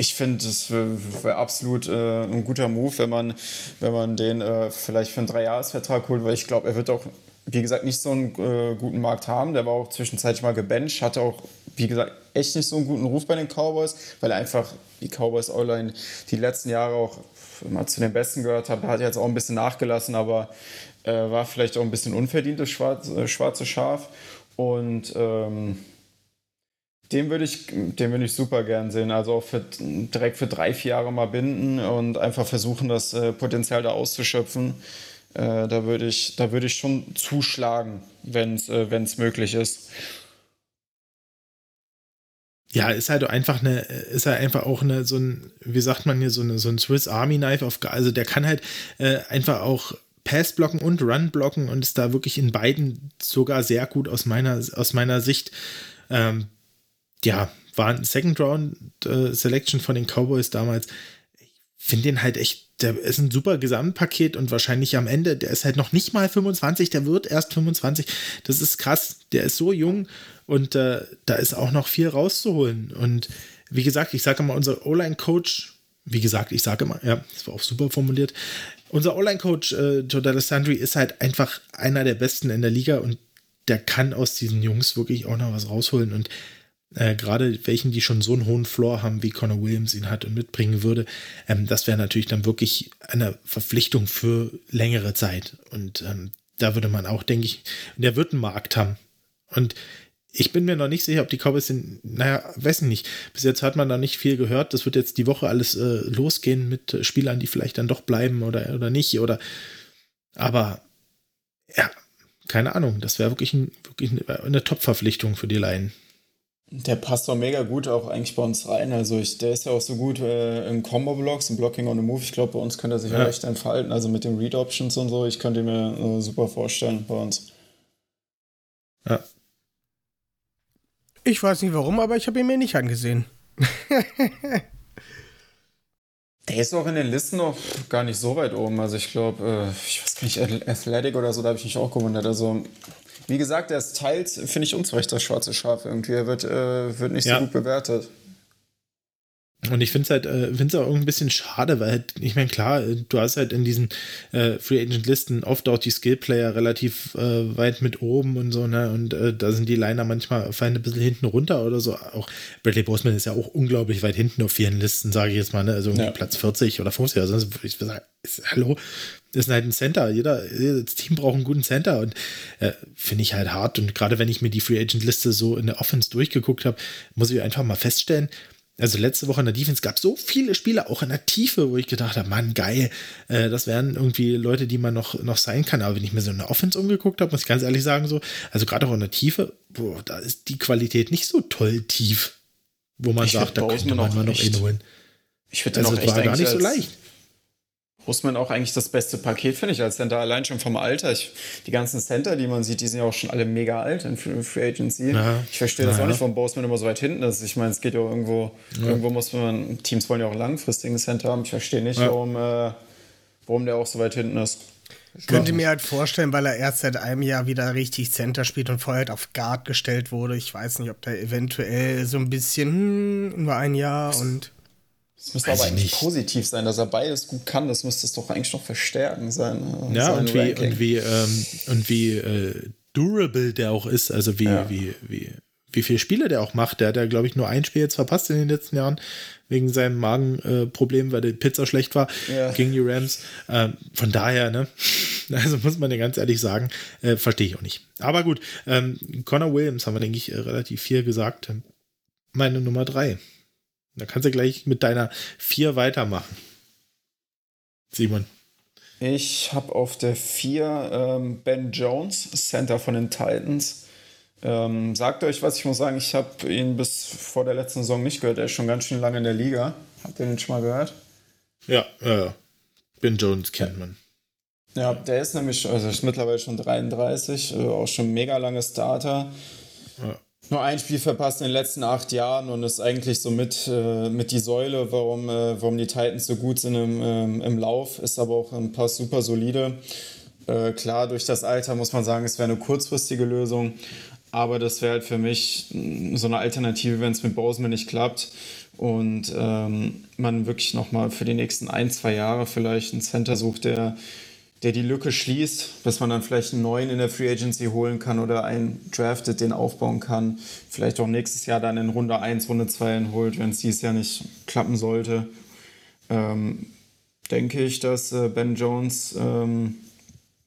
ich finde, es wäre wär absolut äh, ein guter Move, wenn man, wenn man den äh, vielleicht für einen Dreijahresvertrag holt, weil ich glaube, er wird auch, wie gesagt, nicht so einen äh, guten Markt haben. Der war auch zwischenzeitlich mal gebencht, hatte auch, wie gesagt, echt nicht so einen guten Ruf bei den Cowboys, weil einfach die Cowboys Online die letzten Jahre auch immer zu den Besten gehört hat. Hat jetzt auch ein bisschen nachgelassen, aber äh, war vielleicht auch ein bisschen unverdientes schwarze, äh, schwarze Schaf. Und ähm, den würde ich, den würde ich super gern sehen. Also auch für, direkt für drei, vier Jahre mal binden und einfach versuchen, das äh, Potenzial da auszuschöpfen. Äh, da würde ich, da würde ich schon zuschlagen, wenn es äh, möglich ist. Ja, ist halt einfach eine, ist halt einfach auch eine, so ein, wie sagt man hier, so, eine, so ein Swiss Army Knife auf, also der kann halt äh, einfach auch Pass blocken und Run blocken und ist da wirklich in beiden sogar sehr gut aus meiner, aus meiner Sicht. Ähm, ja, war ein Second Round äh, Selection von den Cowboys damals. Ich finde den halt echt der ist ein super Gesamtpaket und wahrscheinlich am Ende, der ist halt noch nicht mal 25, der wird erst 25. Das ist krass. Der ist so jung und äh, da ist auch noch viel rauszuholen. Und wie gesagt, ich sage mal, unser O-Line-Coach, wie gesagt, ich sage mal, ja, das war auch super formuliert. Unser Online-Coach äh, Joe D'Alessandri ist halt einfach einer der besten in der Liga und der kann aus diesen Jungs wirklich auch noch was rausholen. Und äh, gerade welchen, die schon so einen hohen Floor haben, wie Connor Williams ihn hat und mitbringen würde, ähm, das wäre natürlich dann wirklich eine Verpflichtung für längere Zeit. Und ähm, da würde man auch, denke ich, der wird einen Markt haben. Und ich bin mir noch nicht sicher, ob die Cowboys sind, naja, weiß nicht. Bis jetzt hat man da nicht viel gehört. Das wird jetzt die Woche alles äh, losgehen mit Spielern, die vielleicht dann doch bleiben oder, oder nicht. Oder aber ja, keine Ahnung. Das wäre wirklich, ein, wirklich eine, eine Top-Verpflichtung für die Laien. Der passt doch mega gut auch eigentlich bei uns rein. Also ich, der ist ja auch so gut äh, in Combo-Blocks, im Blocking on the Move. Ich glaube, bei uns könnte er sich ja. echt entfalten. Also mit den Read-Options und so. Ich könnte mir äh, super vorstellen bei uns. Ja. Ich weiß nicht warum, aber ich habe ihn mir nicht angesehen. Der ist auch in den Listen noch gar nicht so weit oben. Also ich glaube, äh, ich weiß gar nicht, Athletic oder so, da habe ich mich auch gewundert. Also wie gesagt, der ist teils, finde ich, unzurecht, das schwarze Schaf irgendwie. Er wird, äh, wird nicht ja. so gut bewertet. Und ich finde es halt, äh, finde es auch ein bisschen schade, weil halt, ich meine, klar, du hast halt in diesen äh, Free Agent Listen oft auch die Skill Player relativ äh, weit mit oben und so, ne? Und äh, da sind die Liner manchmal fallen ein bisschen hinten runter oder so. Auch Bradley Boseman ist ja auch unglaublich weit hinten auf vielen Listen, sage ich jetzt mal, ne? Also ja. Platz 40 oder 50. Also ich sagen, ist, hallo, das ist halt ein Center. Jeder, jedes Team braucht einen guten Center und äh, finde ich halt hart. Und gerade wenn ich mir die Free Agent Liste so in der Offense durchgeguckt habe, muss ich einfach mal feststellen, also letzte Woche in der Defense gab es so viele Spieler, auch in der Tiefe, wo ich gedacht habe, Mann, geil, äh, das wären irgendwie Leute, die man noch, noch sein kann. Aber wenn ich mir so eine Offense umgeguckt habe, muss ich ganz ehrlich sagen, so, also gerade auch in der Tiefe, boah, da ist die Qualität nicht so toll tief, wo man ich sagt, da könnte man mal noch ihn holen. Ich würde also, noch echt war gar nicht so leicht. Russman auch eigentlich das beste Paket, finde ich, als Center. Allein schon vom Alter. Ich, die ganzen Center, die man sieht, die sind ja auch schon alle mega alt in Free Agency. Ja. Ich verstehe das ja. auch nicht, warum Boseman immer so weit hinten ist. Ich meine, es geht ja irgendwo, ja. irgendwo muss man, Teams wollen ja auch langfristigen Center haben. Ich verstehe nicht, warum, äh, warum der auch so weit hinten ist. Ich könnte mir halt vorstellen, weil er erst seit einem Jahr wieder richtig Center spielt und vorher halt auf Guard gestellt wurde. Ich weiß nicht, ob der eventuell so ein bisschen hm, nur ein Jahr und es müsste aber eigentlich nicht. positiv sein, dass er beides gut kann. Das müsste es doch eigentlich noch verstärken sein. Ja, und wie, und wie, ähm, und wie äh, durable der auch ist. Also wie, ja. wie, wie, wie viele Spiele der auch macht. Der hat ja, glaube ich, nur ein Spiel jetzt verpasst in den letzten Jahren wegen seinem Magenproblem, äh, weil die Pizza schlecht war ja. gegen die Rams. Ähm, von daher, ne, also muss man ja ganz ehrlich sagen, äh, verstehe ich auch nicht. Aber gut, ähm, Connor Williams haben wir, denke ich, relativ viel gesagt. Meine Nummer drei. Da kannst du gleich mit deiner 4 weitermachen. Simon. Ich habe auf der 4 ähm, Ben Jones, Center von den Titans. Ähm, sagt euch was, ich muss sagen, ich habe ihn bis vor der letzten Saison nicht gehört. Er ist schon ganz schön lange in der Liga. Habt ihr den schon mal gehört? Ja, äh, Ben Jones kennt man. Ja, der ist nämlich, also ist mittlerweile schon 33, äh, auch schon mega lange Starter. Ja nur ein Spiel verpasst in den letzten acht Jahren und ist eigentlich so mit, äh, mit die Säule, warum, äh, warum die Titans so gut sind im, ähm, im Lauf, ist aber auch ein paar super solide. Äh, klar, durch das Alter muss man sagen, es wäre eine kurzfristige Lösung, aber das wäre halt für mich so eine Alternative, wenn es mit Boseman nicht klappt und ähm, man wirklich nochmal für die nächsten ein, zwei Jahre vielleicht einen Center sucht, der der die Lücke schließt, dass man dann vielleicht einen neuen in der Free Agency holen kann oder einen drafted, den aufbauen kann. Vielleicht auch nächstes Jahr dann in Runde 1, Runde 2 holt, wenn es dieses Jahr nicht klappen sollte. Ähm, denke ich, dass äh, Ben Jones ähm,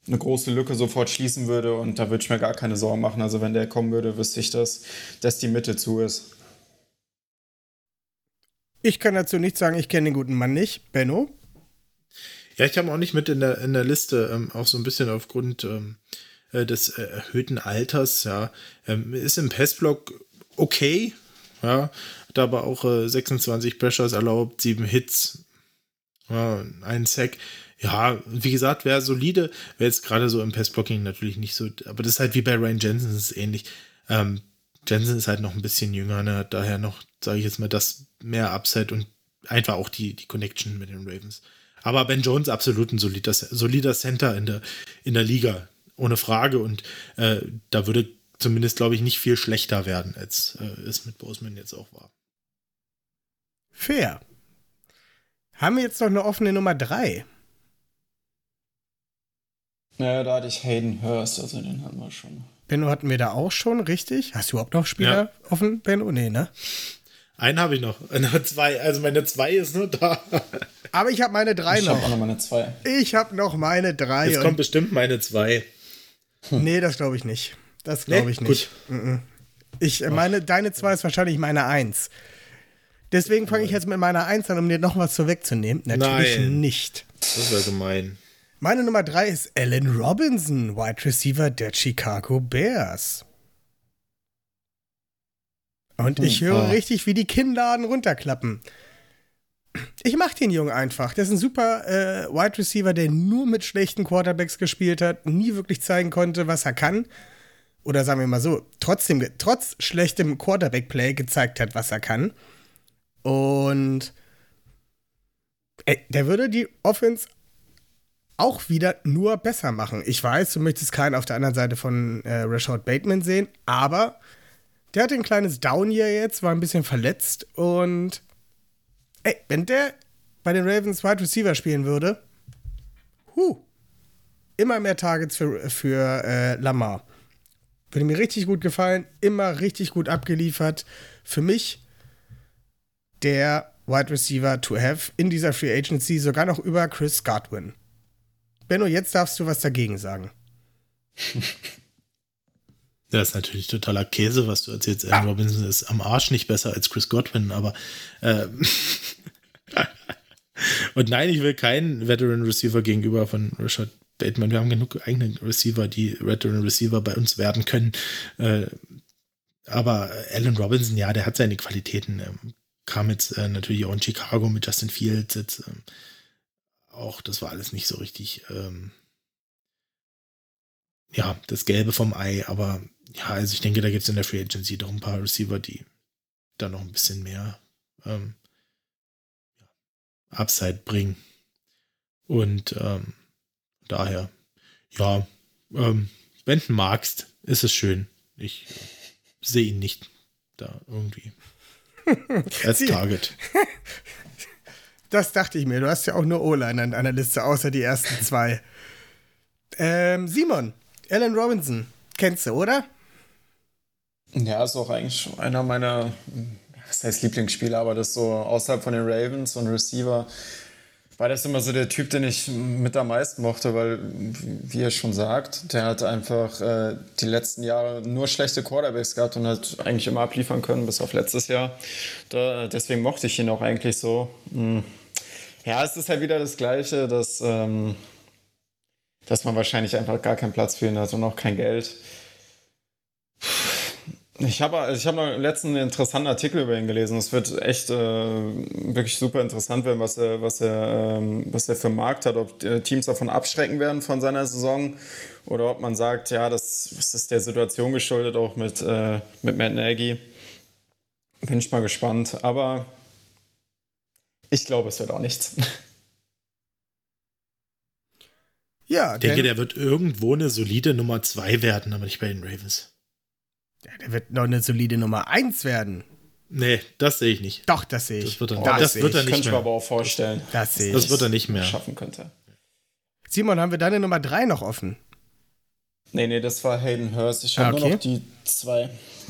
eine große Lücke sofort schließen würde und da würde ich mir gar keine Sorgen machen. Also wenn der kommen würde, wüsste ich, dass, dass die Mitte zu ist. Ich kann dazu nicht sagen, ich kenne den guten Mann nicht. Benno? Ja, ich habe auch nicht mit in der, in der Liste, ähm, auch so ein bisschen aufgrund ähm, äh, des äh, erhöhten Alters, ja. Ähm, ist im Passblock okay, ja. Hat aber auch äh, 26 Pressures erlaubt, 7 Hits, ja, ein Sack. Ja, wie gesagt, wäre solide, wäre jetzt gerade so im Passblocking natürlich nicht so, aber das ist halt wie bei Ryan Jensen, ist ähnlich. Ähm, Jensen ist halt noch ein bisschen jünger, ne, daher noch, sage ich jetzt mal, das mehr Upside und einfach auch die, die Connection mit den Ravens. Aber Ben Jones absolut ein solider, solider Center in der, in der Liga, ohne Frage. Und äh, da würde zumindest, glaube ich, nicht viel schlechter werden, als äh, es mit Boseman jetzt auch war. Fair. Haben wir jetzt noch eine offene Nummer 3? Naja, da hatte ich Hayden Hurst, also den hatten wir schon. Benno hatten wir da auch schon, richtig? Hast du überhaupt noch Spieler ja. offen, Benno? Nee, ne? Einen habe ich noch. Zwei, also meine zwei ist nur da. Aber ich habe meine drei ich noch. Ich habe auch noch meine zwei. Ich habe noch meine drei. Jetzt kommt bestimmt meine zwei. Hm. Nee, das glaube ich nicht. Das glaube ich nee? nicht. Gut. Ich meine, deine zwei ist wahrscheinlich meine eins. Deswegen fange ich jetzt mit meiner eins an, um dir noch was vorwegzunehmen. Natürlich Nein. nicht. Das wäre gemein. Meine Nummer drei ist Allen Robinson, Wide Receiver der Chicago Bears. Und ich hm, höre oh. richtig, wie die Kinnladen runterklappen. Ich mach den Jungen einfach. Der ist ein super äh, Wide Receiver, der nur mit schlechten Quarterbacks gespielt hat, nie wirklich zeigen konnte, was er kann. Oder sagen wir mal so, trotzdem, trotz schlechtem Quarterback-Play gezeigt hat, was er kann. Und ey, der würde die Offense auch wieder nur besser machen. Ich weiß, du möchtest keinen auf der anderen Seite von äh, Rashad Bateman sehen, aber der hat ein kleines Down hier jetzt, war ein bisschen verletzt und ey, wenn der bei den Ravens Wide Receiver spielen würde, huh, immer mehr Targets für, für äh, Lamar. Würde mir richtig gut gefallen, immer richtig gut abgeliefert. Für mich der Wide Receiver to have in dieser Free Agency, sogar noch über Chris Godwin. Benno, jetzt darfst du was dagegen sagen. Das ist natürlich totaler Käse, was du erzählst. Aaron ah. Robinson ist am Arsch nicht besser als Chris Godwin, aber äh, und nein, ich will keinen Veteran Receiver gegenüber von Richard Bateman. Wir haben genug eigene Receiver, die Veteran Receiver bei uns werden können. Äh, aber Allen Robinson, ja, der hat seine Qualitäten. Ähm, kam jetzt äh, natürlich auch in Chicago mit Justin Fields. Jetzt, ähm, auch, das war alles nicht so richtig. Ähm, ja, das Gelbe vom Ei, aber ja, also ich denke, da gibt es in der Free Agency doch ein paar Receiver, die da noch ein bisschen mehr ähm, Upside bringen. Und ähm, daher, ja, ähm, wenn du magst, ist es schön. Ich äh, sehe ihn nicht da irgendwie als Target. Das dachte ich mir. Du hast ja auch nur O-Line an deiner Liste, außer die ersten zwei. Ähm, Simon, Alan Robinson, kennst du, oder? Ja, ist auch eigentlich einer meiner, was heißt Lieblingsspieler, aber das so außerhalb von den Ravens und Receiver war das immer so der Typ, den ich mit am meisten mochte, weil, wie er schon sagt, der hat einfach äh, die letzten Jahre nur schlechte Quarterbacks gehabt und hat eigentlich immer abliefern können, bis auf letztes Jahr. Da, deswegen mochte ich ihn auch eigentlich so. Hm. Ja, es ist halt wieder das Gleiche, dass, ähm, dass man wahrscheinlich einfach gar keinen Platz für ihn hat und auch kein Geld. Ich habe ich hab noch letzten interessanten Artikel über ihn gelesen. Es wird echt äh, wirklich super interessant werden, was er, was, er, ähm, was er für einen Markt hat, ob äh, Teams davon abschrecken werden von seiner Saison oder ob man sagt, ja, das, das ist der Situation geschuldet, auch mit, äh, mit Matt Nagy. Bin ich mal gespannt. Aber ich glaube, es wird auch nichts. Ja, ich denke, der wird irgendwo eine solide Nummer 2 werden, aber nicht bei den Ravens. Ja, der wird noch eine solide Nummer 1 werden. Nee, das sehe ich nicht. Doch, das sehe ich. Das wird er, oh, das, das wird er nicht könnte mehr. ich mir aber auch vorstellen. Das sehe ich. Das wird er nicht mehr. Schaffen könnte. Simon, haben wir deine Nummer 3 noch offen? Nee, nee, das war Hayden Hurst. Ich habe ah, okay. nur noch die zwei.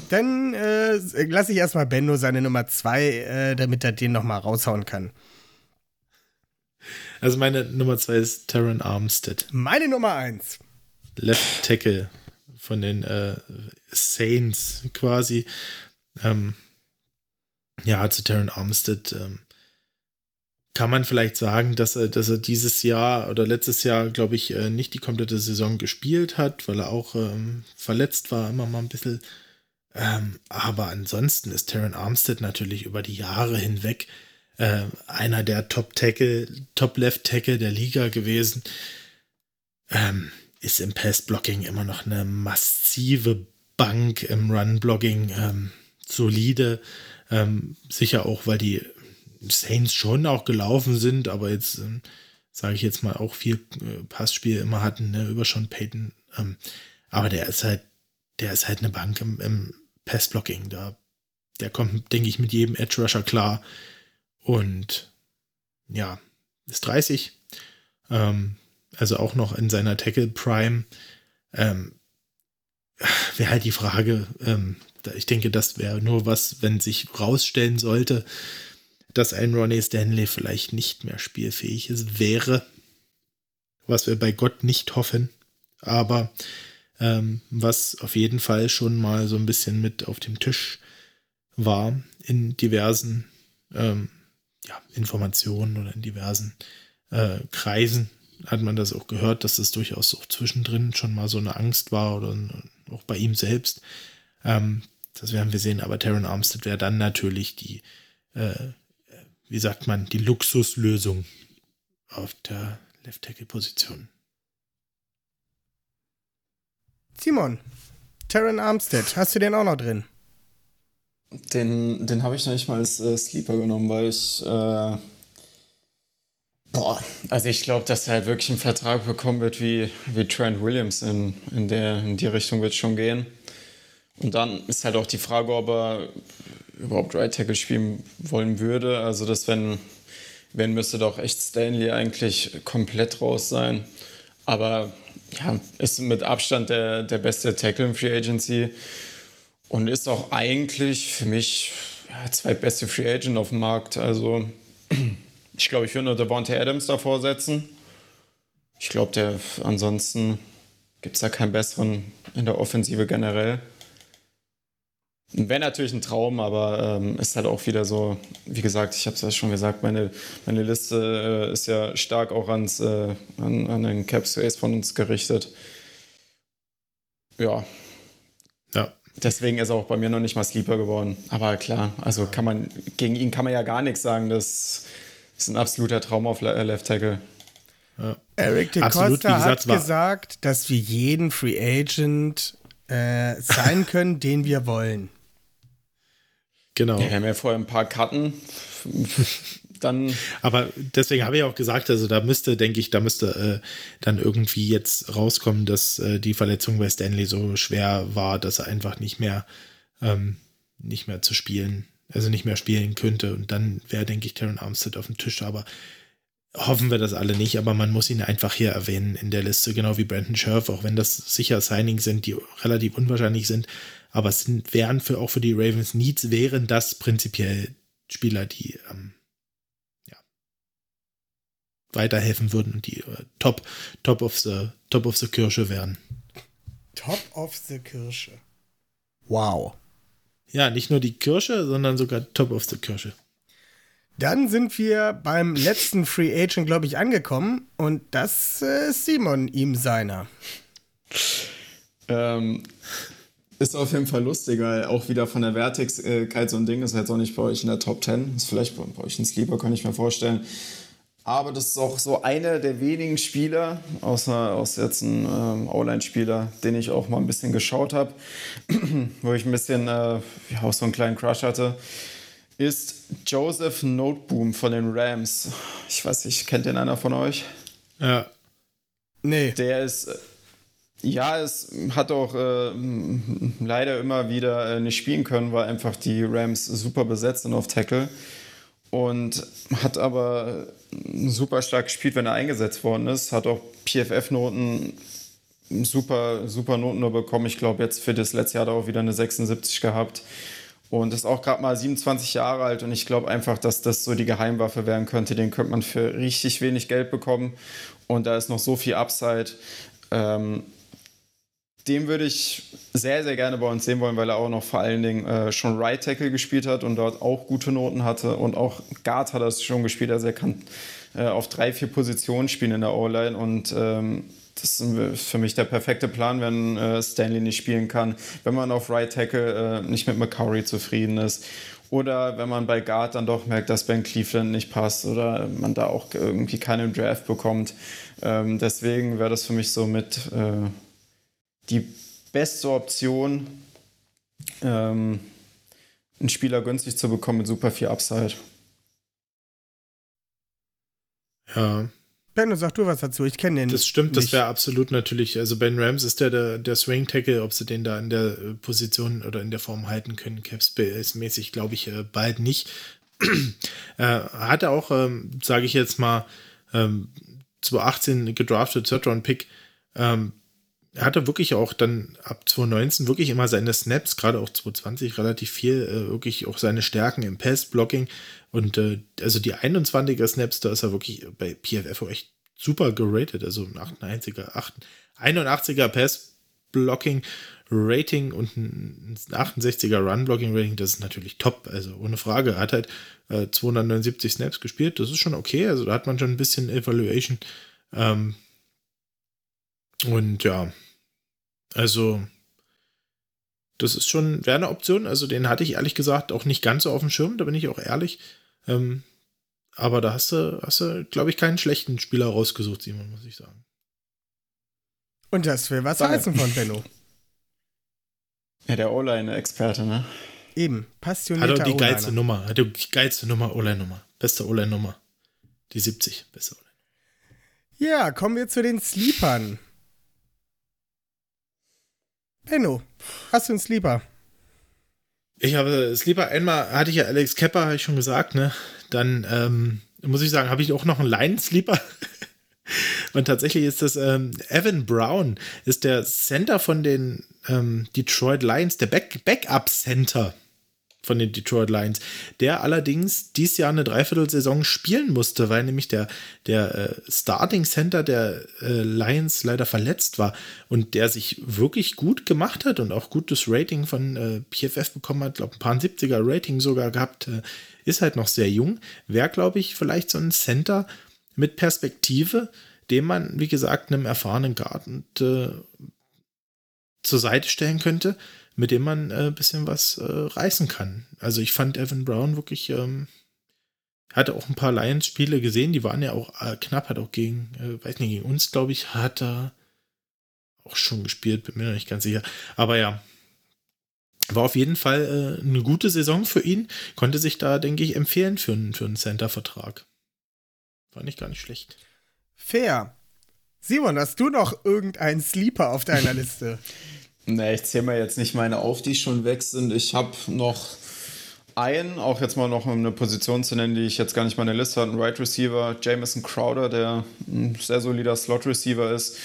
Dann äh, lasse ich erstmal Benno seine Nummer 2, äh, damit er den nochmal raushauen kann. Also meine Nummer 2 ist Terran Armstead. Meine Nummer 1. Left Tackle von den äh, Saints quasi. Ähm, ja, zu Terran Armstead ähm, kann man vielleicht sagen, dass er, dass er dieses Jahr oder letztes Jahr, glaube ich, äh, nicht die komplette Saison gespielt hat, weil er auch ähm, verletzt war, immer mal ein bisschen. Ähm, aber ansonsten ist Terran Armstead natürlich über die Jahre hinweg äh, einer der Top-Tackle, Top-Left-Tackle der Liga gewesen. Ähm, ist im Pass-Blocking immer noch eine massive Bank im Run-Blocking. Ähm, solide. Ähm, sicher auch, weil die Saints schon auch gelaufen sind, aber jetzt, ähm, sage ich jetzt mal, auch viel äh, Passspiel immer hatten, ne, über Sean Payton. Ähm, aber der ist halt, der ist halt eine Bank im, im Passblocking. Da, der kommt, denke ich, mit jedem Edge Rusher klar. Und ja, ist 30. Ähm, also auch noch in seiner Tackle Prime. Ähm, wäre halt die Frage, ähm, ich denke, das wäre nur was, wenn sich rausstellen sollte, dass ein Ronnie Stanley vielleicht nicht mehr spielfähig ist, wäre, was wir bei Gott nicht hoffen, aber ähm, was auf jeden Fall schon mal so ein bisschen mit auf dem Tisch war in diversen ähm, ja, Informationen oder in diversen äh, Kreisen hat man das auch gehört, dass es durchaus auch zwischendrin schon mal so eine Angst war oder auch bei ihm selbst. Ähm, das werden wir sehen, aber Terran Armstead wäre dann natürlich die, äh, wie sagt man, die Luxuslösung auf der Left Tackle Position. Simon, Terran Armstead, hast du den auch noch drin? Den, den habe ich noch nicht mal als äh, Sleeper genommen, weil ich. Äh, boah, also ich glaube, dass er halt wirklich einen Vertrag bekommen wird wie, wie Trent Williams. In, in, der, in die Richtung wird es schon gehen. Und dann ist halt auch die Frage, ob er überhaupt Right Tackle spielen wollen würde. Also, das wenn, wenn müsste doch echt Stanley eigentlich komplett raus sein. Aber ja, ist mit Abstand der, der beste Tackle im Free Agency. Und ist auch eigentlich für mich ja, zweitbeste Free Agent auf dem Markt. Also ich glaube, ich würde nur Devontae Adams davor setzen. Ich glaube, der ansonsten gibt es da keinen besseren in der Offensive generell. Wäre natürlich ein Traum, aber ähm, ist halt auch wieder so, wie gesagt, ich habe es ja schon gesagt, meine, meine Liste äh, ist ja stark auch ans, äh, an, an den Cap Space von uns gerichtet. Ja. Ja. Deswegen ist er auch bei mir noch nicht mal Sleeper geworden. Aber klar, also kann man, gegen ihn kann man ja gar nichts sagen. Das ist ein absoluter Traum auf äh, Left Tackle. Ja. Eric de Absolut, Costa gesagt, hat gesagt, dass wir jeden Free Agent äh, sein können, den wir wollen. Genau. Wir haben ja vorher ein paar Karten. dann. Aber deswegen habe ich auch gesagt, also da müsste, denke ich, da müsste äh, dann irgendwie jetzt rauskommen, dass äh, die Verletzung bei Stanley so schwer war, dass er einfach nicht mehr, ähm, nicht mehr zu spielen, also nicht mehr spielen könnte. Und dann wäre, denke ich, Terran Armstead auf dem Tisch. Aber hoffen wir das alle nicht, aber man muss ihn einfach hier erwähnen in der Liste, genau wie Brandon Scherf, auch wenn das sicher Signings sind, die relativ unwahrscheinlich sind. Aber es sind, wären für, auch für die Ravens Needs, wären das prinzipiell Spieler, die ähm, weiterhelfen würden und die äh, top, top of the, top of the Kirsche wären. Top of the Kirsche. Wow. Ja, nicht nur die Kirsche, sondern sogar top of the Kirsche. Dann sind wir beim letzten Free Agent, glaube ich, angekommen und das äh, ist Simon ihm seiner. Ähm, ist auf jeden Fall lustig, weil auch wieder von der Wertigkeit so ein Ding ist jetzt auch nicht bei euch in der Top 10. Ist vielleicht bei, bei euch ein Sleeper, kann ich mir vorstellen. Aber das ist auch so einer der wenigen Spieler, außer aus jetzt ein ähm, O-Line-Spieler, den ich auch mal ein bisschen geschaut habe, wo ich ein bisschen äh, ja, auch so einen kleinen Crush hatte, ist Joseph Noteboom von den Rams. Ich weiß nicht, kennt den einer von euch? Ja. Nee. Der ist. Äh, ja, es hat auch äh, leider immer wieder äh, nicht spielen können, weil einfach die Rams super besetzt sind auf Tackle und hat aber super stark gespielt, wenn er eingesetzt worden ist. Hat auch PFF-Noten, super, super Noten nur bekommen. Ich glaube, jetzt für das letzte Jahr hat er auch wieder eine 76 gehabt. Und ist auch gerade mal 27 Jahre alt und ich glaube einfach, dass das so die Geheimwaffe werden könnte. Den könnte man für richtig wenig Geld bekommen und da ist noch so viel Upside. Ähm, den würde ich sehr, sehr gerne bei uns sehen wollen, weil er auch noch vor allen Dingen äh, schon Right Tackle gespielt hat und dort auch gute Noten hatte. Und auch Guard hat er schon gespielt, also er kann äh, auf drei, vier Positionen spielen in der O-Line. Und ähm, das ist für mich der perfekte Plan, wenn äh, Stanley nicht spielen kann, wenn man auf Right Tackle äh, nicht mit McCurry zufrieden ist. Oder wenn man bei Guard dann doch merkt, dass Ben Cleveland nicht passt oder man da auch irgendwie keinen Draft bekommt. Ähm, deswegen wäre das für mich so mit äh, die beste Option, ähm, einen Spieler günstig zu bekommen mit super viel Upside. Ja. Benno, sag du was dazu. Ich kenne den. Das stimmt, das nicht. wäre absolut natürlich. Also Ben Rams ist der, der, der Swing Tackle, ob sie den da in der äh, Position oder in der Form halten können, Capspace-mäßig, glaube ich, äh, bald nicht. äh, hat er auch, ähm, sage ich jetzt mal, ähm, 2018 gedraftet, Third Round Pick. Ähm, er hatte wirklich auch dann ab 2019 wirklich immer seine Snaps, gerade auch 2020 relativ viel, äh, wirklich auch seine Stärken im Pass-Blocking und äh, also die 21er Snaps, da ist er wirklich bei PFF echt super geratet, also ein 88er, 81er Pass-Blocking Rating und ein 68er Run-Blocking Rating, das ist natürlich top, also ohne Frage. Er hat halt äh, 279 Snaps gespielt, das ist schon okay, also da hat man schon ein bisschen Evaluation. Ähm, und ja, also das ist schon, wäre eine Option. Also den hatte ich ehrlich gesagt auch nicht ganz so auf dem Schirm, da bin ich auch ehrlich. Ähm, aber da hast du, hast du, glaube ich, keinen schlechten Spieler rausgesucht, Simon, muss ich sagen. Und das will was Danke. heißen von Benno. Ja, der O-Line-Experte, ne? Eben, Hat passionierter auch die O-Liner. geilste Nummer, hat die geilste Nummer, O-Line-Nummer. Beste O-Line-Nummer. Die 70, beste O-Line. Ja, kommen wir zu den Sleepern. Benno, hast du einen Sleeper? Ich habe Sleeper einmal, hatte ich ja Alex Kepper, habe ich schon gesagt, ne? Dann ähm, muss ich sagen, habe ich auch noch einen Line-Sleeper. Und tatsächlich ist das ähm, Evan Brown, ist der Center von den ähm, Detroit Lions, der Back Backup-Center von den Detroit Lions, der allerdings dieses Jahr eine Dreiviertelsaison spielen musste, weil nämlich der, der äh, Starting Center der äh, Lions leider verletzt war und der sich wirklich gut gemacht hat und auch gutes Rating von äh, PFF bekommen hat, glaube ein paar 70er Rating sogar gehabt, äh, ist halt noch sehr jung. Wäre, glaube ich, vielleicht so ein Center mit Perspektive, dem man, wie gesagt, einem erfahrenen Garten äh, zur Seite stellen könnte, mit dem man ein äh, bisschen was äh, reißen kann. Also ich fand Evan Brown wirklich, ähm, hatte auch ein paar Lions-Spiele gesehen, die waren ja auch äh, knapp, hat auch gegen, äh, weiß nicht, gegen uns, glaube ich, hat er auch schon gespielt, bin mir noch nicht ganz sicher. Aber ja, war auf jeden Fall äh, eine gute Saison für ihn, konnte sich da, denke ich, empfehlen für, einen- für einen Center-Vertrag. War nicht gar nicht schlecht. Fair. Simon, hast du noch irgendeinen Sleeper auf deiner Liste? Ne, ich zähle mir jetzt nicht meine auf, die schon weg sind. Ich habe noch einen, auch jetzt mal noch eine Position zu nennen, die ich jetzt gar nicht mal in der Liste hatte, einen Right Receiver, Jamison Crowder, der ein sehr solider Slot Receiver ist,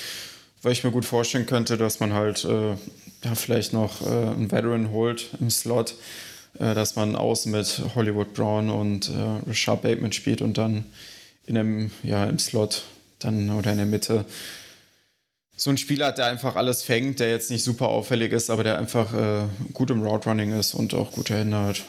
weil ich mir gut vorstellen könnte, dass man halt äh, ja, vielleicht noch äh, einen Veteran holt im Slot, äh, dass man außen mit Hollywood Brown und äh, Rashad Bateman spielt und dann in einem, ja, im Slot dann oder in der Mitte so ein Spieler hat, der einfach alles fängt, der jetzt nicht super auffällig ist, aber der einfach äh, gut im Route Running ist und auch gute Hände hat.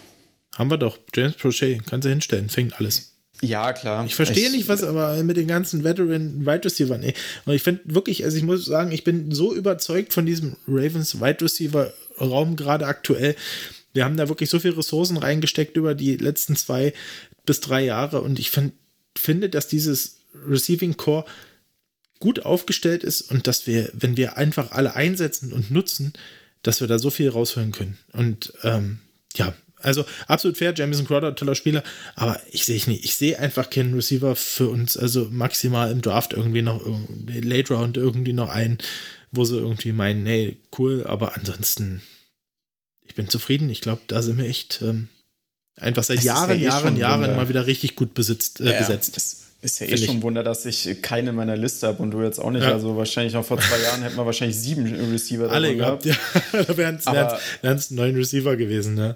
Haben wir doch. James Prochet, kannst du hinstellen, fängt alles. Ja, klar. Ich verstehe nicht, was aber mit den ganzen Veteran Wide Receivers. Nee. Und ich finde wirklich, also ich muss sagen, ich bin so überzeugt von diesem Ravens Wide Receiver Raum gerade aktuell. Wir haben da wirklich so viele Ressourcen reingesteckt über die letzten zwei bis drei Jahre und ich find, finde, dass dieses Receiving Core gut aufgestellt ist und dass wir, wenn wir einfach alle einsetzen und nutzen, dass wir da so viel rausholen können. Und ähm, ja, also absolut fair, Jamison Crowder, toller Spieler, aber ich sehe nicht, ich sehe einfach keinen Receiver für uns, also maximal im Draft irgendwie noch, irgendwie Late Round irgendwie noch einen, wo sie irgendwie meinen, hey, cool, aber ansonsten, ich bin zufrieden. Ich glaube, da sind wir echt ähm, einfach seit ist ja Jahren, eh Jahren, Jahren mal wieder richtig gut besitzt, äh, Ja, besetzt. Es ist ja eh schon ein Wunder, dass ich keine in meiner Liste habe und du jetzt auch nicht. Ja. Also wahrscheinlich noch vor zwei Jahren hätten wir wahrscheinlich sieben Receiver Alle davon gehabt, ja. da wären es neun Receiver gewesen, ne?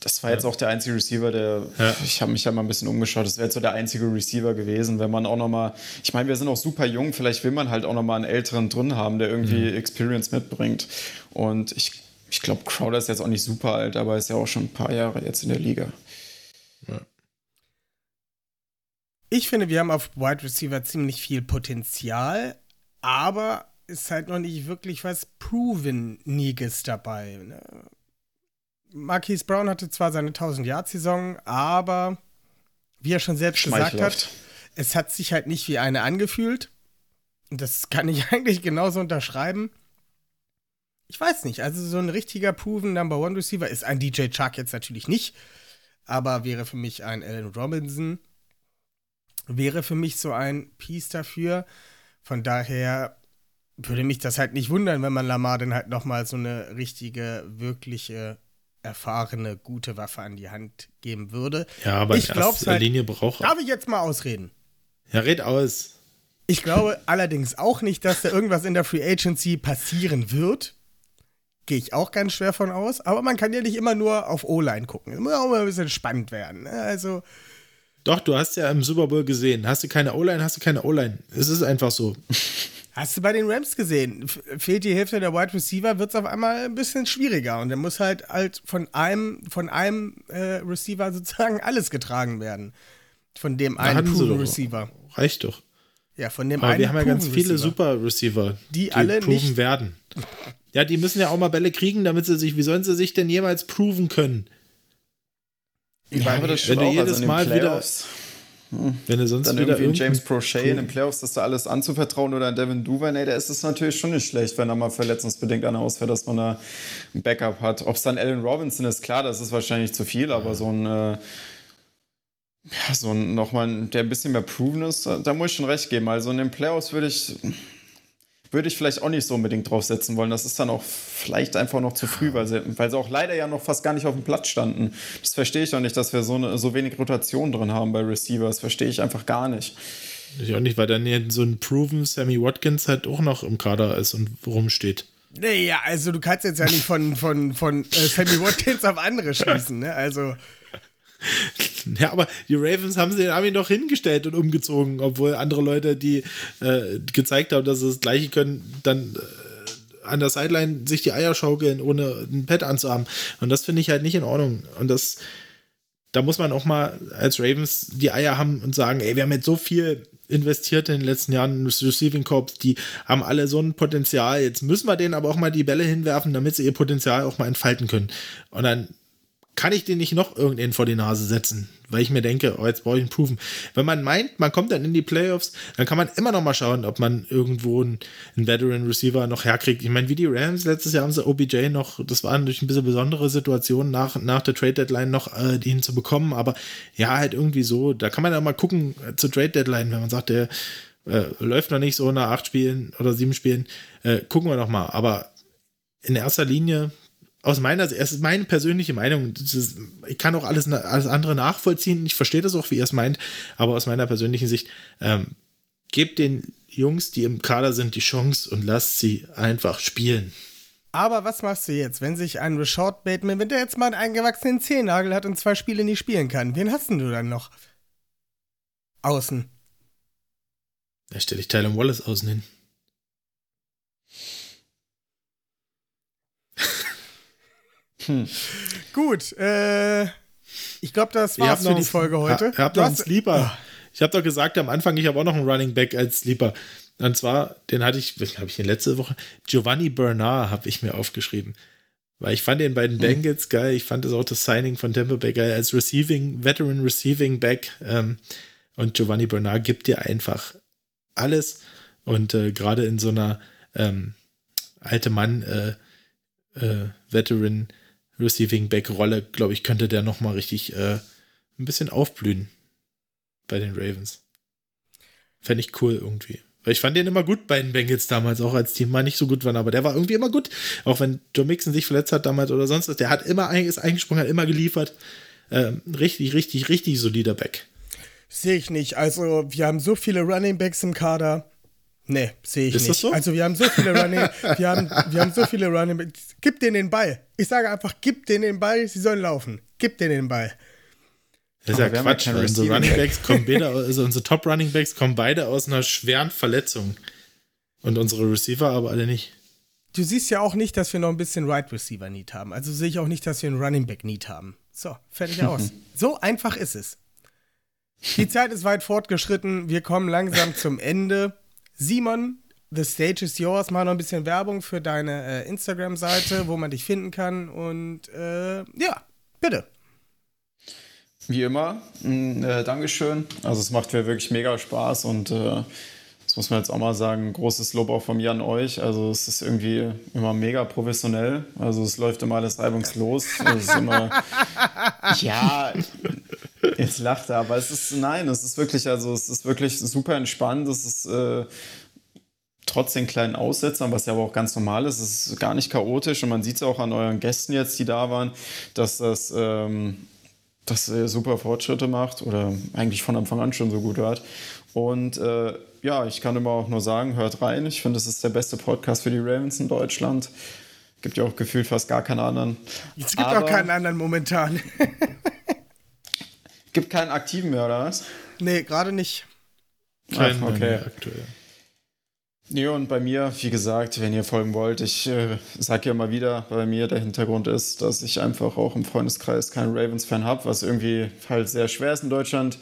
Das war jetzt auch der einzige Receiver, der. Ja. Ich habe mich ja mal ein bisschen umgeschaut. Das wäre jetzt so der einzige Receiver gewesen, wenn man auch noch mal. Ich meine, wir sind auch super jung. Vielleicht will man halt auch noch mal einen älteren drin haben, der irgendwie Experience mitbringt. Und ich, ich glaube, Crowder ist jetzt auch nicht super alt, aber ist ja auch schon ein paar Jahre jetzt in der Liga. Ich finde, wir haben auf Wide Receiver ziemlich viel Potenzial, aber ist halt noch nicht wirklich was Proven-Niges dabei. Ne? Marquise Brown hatte zwar seine 1000-Yard-Saison, aber wie er schon selbst gesagt hat, es hat sich halt nicht wie eine angefühlt. Und das kann ich eigentlich genauso unterschreiben. Ich weiß nicht, also so ein richtiger Proven Number One Receiver ist ein DJ Chark jetzt natürlich nicht, aber wäre für mich ein Allen Robinson. wäre für mich so ein Piece dafür. Von daher würde mich das halt nicht wundern, wenn man Lamar dann halt nochmal so eine richtige, wirkliche, erfahrene, gute Waffe an die Hand geben würde. Ja, aber ich in glaube erster halt, Linie braucht. Darf ich jetzt mal ausreden? Ja, red aus. Ich glaube allerdings auch nicht, dass da irgendwas in der Free Agency passieren wird. Gehe ich auch ganz schwer von aus. Aber man kann ja nicht immer nur auf O-Line gucken. Es muss auch mal ein bisschen spannend werden. ne? Also, Doch, du hast ja im Super Bowl gesehen. Hast du keine O-Line, hast du keine O-Line. Es ist einfach so. hast du bei den Rams gesehen? Fehlt die Hälfte der Wide Receiver, wird es auf einmal ein bisschen schwieriger. Und dann muss halt halt von einem, von einem äh, Receiver sozusagen alles getragen werden. Von dem einen. Receiver. Reicht doch. Ja, von dem Aber einen wir haben ja ganz viele Receiver. super Receiver, Die alle proven nicht- werden. Ja, die müssen ja auch mal Bälle kriegen, damit sie sich, wie sollen sie sich denn jemals proven können? Ja, aber das Wenn du auch. jedes also Mal wieder- Playoffs, Wenn du sonst dann wieder irgendwie James Prochet in den Playoffs das da alles anzuvertrauen oder einen Devin Duvernay, da ist es natürlich schon nicht schlecht, wenn er mal verletzungsbedingt einer ausfällt, dass man da ein Backup hat. Ob es dann Allen Robinson ist, klar, das ist wahrscheinlich zu viel, aber so ein, äh, ja, so ein nochmal, der ein bisschen mehr proven ist, da muss ich schon recht geben. Also in den Playoffs würde ich, würde ich vielleicht auch nicht so unbedingt draufsetzen wollen. Das ist dann auch vielleicht einfach noch zu früh, weil sie, weil sie auch leider ja noch fast gar nicht auf dem Platz standen. Das verstehe ich auch nicht, dass wir so, eine, so wenig Rotation drin haben bei Receivers. Verstehe ich einfach gar nicht. Ich auch nicht, weil dann so ein proven Sammy Watkins halt auch noch im Kader ist und rumsteht. Naja, also du kannst jetzt ja nicht von, von, von äh, Sammy Watkins auf andere schließen, ne? Also, Ja, aber die Ravens haben sie haben ihn doch hingestellt und umgezogen, obwohl andere Leute, die äh, gezeigt haben, dass sie das Gleiche können, dann äh, an der Sideline sich die Eier schaukeln, ohne ein Pad anzuhaben. Und das finde ich halt nicht in Ordnung. Und das, da muss man auch mal als Ravens die Eier haben und sagen, ey, wir haben jetzt so viel investiert in den letzten Jahren in das Receiving Corps, die haben alle so ein Potenzial. Jetzt müssen wir denen aber auch mal die Bälle hinwerfen, damit sie ihr Potenzial auch mal entfalten können. Und dann kann ich den nicht noch irgendeinen vor die Nase setzen, weil ich mir denke, oh, jetzt brauche ich einen Proven. Wenn man meint, man kommt dann in die Playoffs, dann kann man immer noch mal schauen, ob man irgendwo einen, einen Veteran Receiver noch herkriegt. Ich meine, wie die Rams, letztes Jahr haben sie OBJ noch, das war natürlich ein bisschen besondere Situation, nach, nach der Trade Deadline noch äh, ihn zu bekommen, aber ja, halt irgendwie so, da kann man ja mal gucken äh, zur Trade Deadline, wenn man sagt, der äh, läuft noch nicht so nach acht Spielen oder sieben Spielen, äh, gucken wir noch mal, aber in erster Linie aus meiner Sicht, es ist meine persönliche Meinung, ist, ich kann auch alles, alles andere nachvollziehen, ich verstehe das auch, wie ihr es meint, aber aus meiner persönlichen Sicht, ähm, gebt den Jungs, die im Kader sind, die Chance und lasst sie einfach spielen. aber was machst du jetzt, wenn sich ein Rashad Bateman, wenn der jetzt mal einen eingewachsenen Zehennagel hat und zwei Spiele nicht spielen kann? Wen hast denn du dann noch? Außen. Da stelle ich Tyler Wallace außen hin. Gut, äh, ich glaube, das war's für noch die Folge heute. Ihr habt Du noch einen Sleeper. Ich habe doch gesagt am Anfang, ich habe auch noch einen Running Back als Sleeper. Und zwar, den hatte ich, habe ich den letzte Woche, Giovanni Bernard habe ich mir aufgeschrieben. Weil ich fand den bei den Bengals geil. Ich fand das auch das Signing von Tampa Bay geil als Receiving, Veteran Receiving Back. Ähm, und Giovanni Bernard gibt dir einfach alles. Und äh, gerade in so einer ähm, alte Mann äh, äh, Veteran Receiving Back Rolle, glaube ich, könnte der noch mal richtig äh, ein bisschen aufblühen bei den Ravens. Fände ich cool irgendwie. Weil ich fand den immer gut bei den Bengals damals, auch als die mal nicht so gut waren, aber der war irgendwie immer gut. Auch wenn Joe Mixon sich verletzt hat damals oder sonst was, der hat immer ist eingesprungen, hat immer geliefert. Ähm, richtig, richtig, richtig solider Back. Sehe ich nicht. Also, wir haben so viele Running Backs im Kader. Nee, sehe ich Ist nicht. das so? Also, wir haben so viele Running, wir haben, wir haben so viele Running Backs. Gib denen den Ball. Ich sage einfach, gib denen den Ball, sie sollen laufen. Gib denen den Ball. Das ist ja Quatsch. Unsere Running Back. Backs kommen beide, also unsere Top Running Backs kommen beide aus einer schweren Verletzung. Und unsere Receiver aber alle nicht. Du siehst ja auch nicht, dass wir noch ein bisschen Right Receiver Need haben. Also sehe ich auch nicht, dass wir einen Running Back Need haben. So, fertig aus. so einfach ist es. Die Zeit ist weit fortgeschritten. Wir kommen langsam zum Ende. Simon, the stage is yours. Mach noch ein bisschen Werbung für deine äh, Instagram-Seite, wo man dich finden kann. Und äh, ja, bitte. Wie immer, mm, äh, Dankeschön. Also es macht mir wirklich mega Spaß und äh, das muss man jetzt auch mal sagen, großes Lob auch von mir an euch. Also es ist irgendwie immer mega professionell. Also es läuft immer alles reibungslos. Es ist immer, ja, Jetzt lacht er, aber es ist, nein, es ist wirklich, also es ist wirklich super entspannt. Es ist äh, trotz den kleinen Aussetzern, was ja aber auch ganz normal ist, es ist gar nicht chaotisch und man sieht es auch an euren Gästen jetzt, die da waren, dass das, ähm, dass ihr super Fortschritte macht oder eigentlich von Anfang an schon so gut hört. Und äh, ja, ich kann immer auch nur sagen, hört rein. Ich finde, es ist der beste Podcast für die Ravens in Deutschland. Gibt ja auch gefühlt fast gar keinen anderen. Es gibt aber auch keinen anderen momentan. gibt keinen aktiven mehr, oder was? Nee, gerade nicht. Kein Ach, okay. aktuell. Ja, und bei mir, wie gesagt, wenn ihr folgen wollt, ich äh, sage ja mal wieder, bei mir der Hintergrund ist, dass ich einfach auch im Freundeskreis keinen Ravens-Fan habe, was irgendwie halt sehr schwer ist in Deutschland,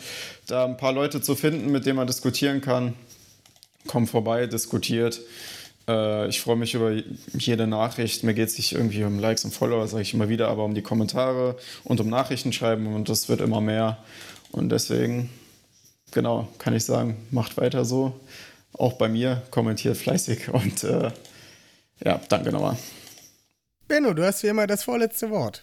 da ein paar Leute zu finden, mit denen man diskutieren kann. Kommt vorbei, diskutiert. Äh, ich freue mich über jede Nachricht. Mir geht es nicht irgendwie um Likes und Follower, sage ich immer wieder, aber um die Kommentare und um Nachrichten schreiben und das wird immer mehr. Und deswegen, genau, kann ich sagen, macht weiter so auch bei mir, kommentiert fleißig und äh, ja, danke nochmal. Benno, du hast wie immer das vorletzte Wort.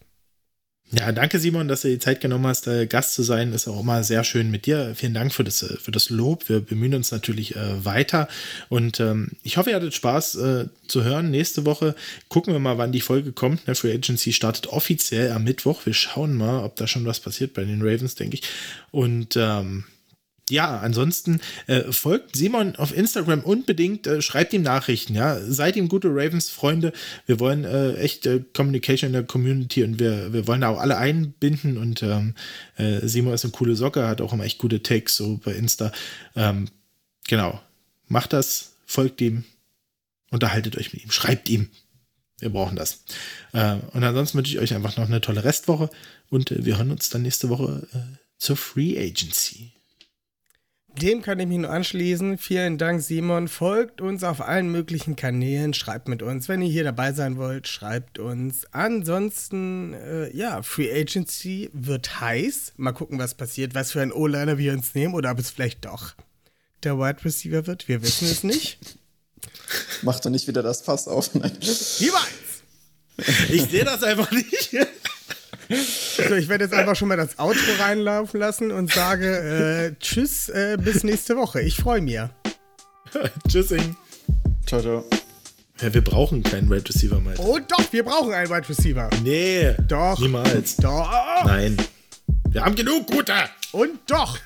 Ja, danke Simon, dass du die Zeit genommen hast, äh, Gast zu sein. Ist auch immer sehr schön mit dir. Vielen Dank für das, äh, für das Lob. Wir bemühen uns natürlich äh, weiter. Und ähm, ich hoffe, ihr hattet Spaß äh, zu hören. Nächste Woche gucken wir mal, wann die Folge kommt. Ne? Free Agency startet offiziell am Mittwoch. Wir schauen mal, ob da schon was passiert bei den Ravens, denke ich. Und ähm, ja, ansonsten äh, folgt Simon auf Instagram unbedingt, äh, schreibt ihm Nachrichten, ja, seid ihm gute Ravens-Freunde. Wir wollen äh, echt Communication in der Community und wir, wir wollen da auch alle einbinden und ähm, äh, Simon ist eine coole Socke, hat auch immer echt gute Takes so bei Insta. Ähm, genau, macht das, folgt ihm, unterhaltet euch mit ihm, schreibt ihm. Wir brauchen das. Äh, und ansonsten wünsche ich euch einfach noch eine tolle Restwoche und äh, wir hören uns dann nächste Woche zur Free Agency. Dem kann ich mich nur anschließen. Vielen Dank, Simon. Folgt uns auf allen möglichen Kanälen. Schreibt mit uns. Wenn ihr hier dabei sein wollt, schreibt uns. Ansonsten, äh, ja, Free Agency wird heiß. Mal gucken, was passiert, was für ein O-Liner wir uns nehmen oder ob es vielleicht doch der Wide Receiver wird. Wir wissen es nicht. Macht doch nicht wieder das Fass auf. Nein. Niemals! Ich sehe das einfach nicht. So, ich werde jetzt einfach schon mal das Outro reinlaufen lassen und sage äh, Tschüss, äh, bis nächste Woche. Ich freue mich. Tschüssing. Ciao, ciao. Ja, wir brauchen keinen Wide Receiver mehr. Oh doch, wir brauchen einen Wide Receiver. Nee. Doch. Niemals. Doch. Nein. Wir haben genug gute. Und doch.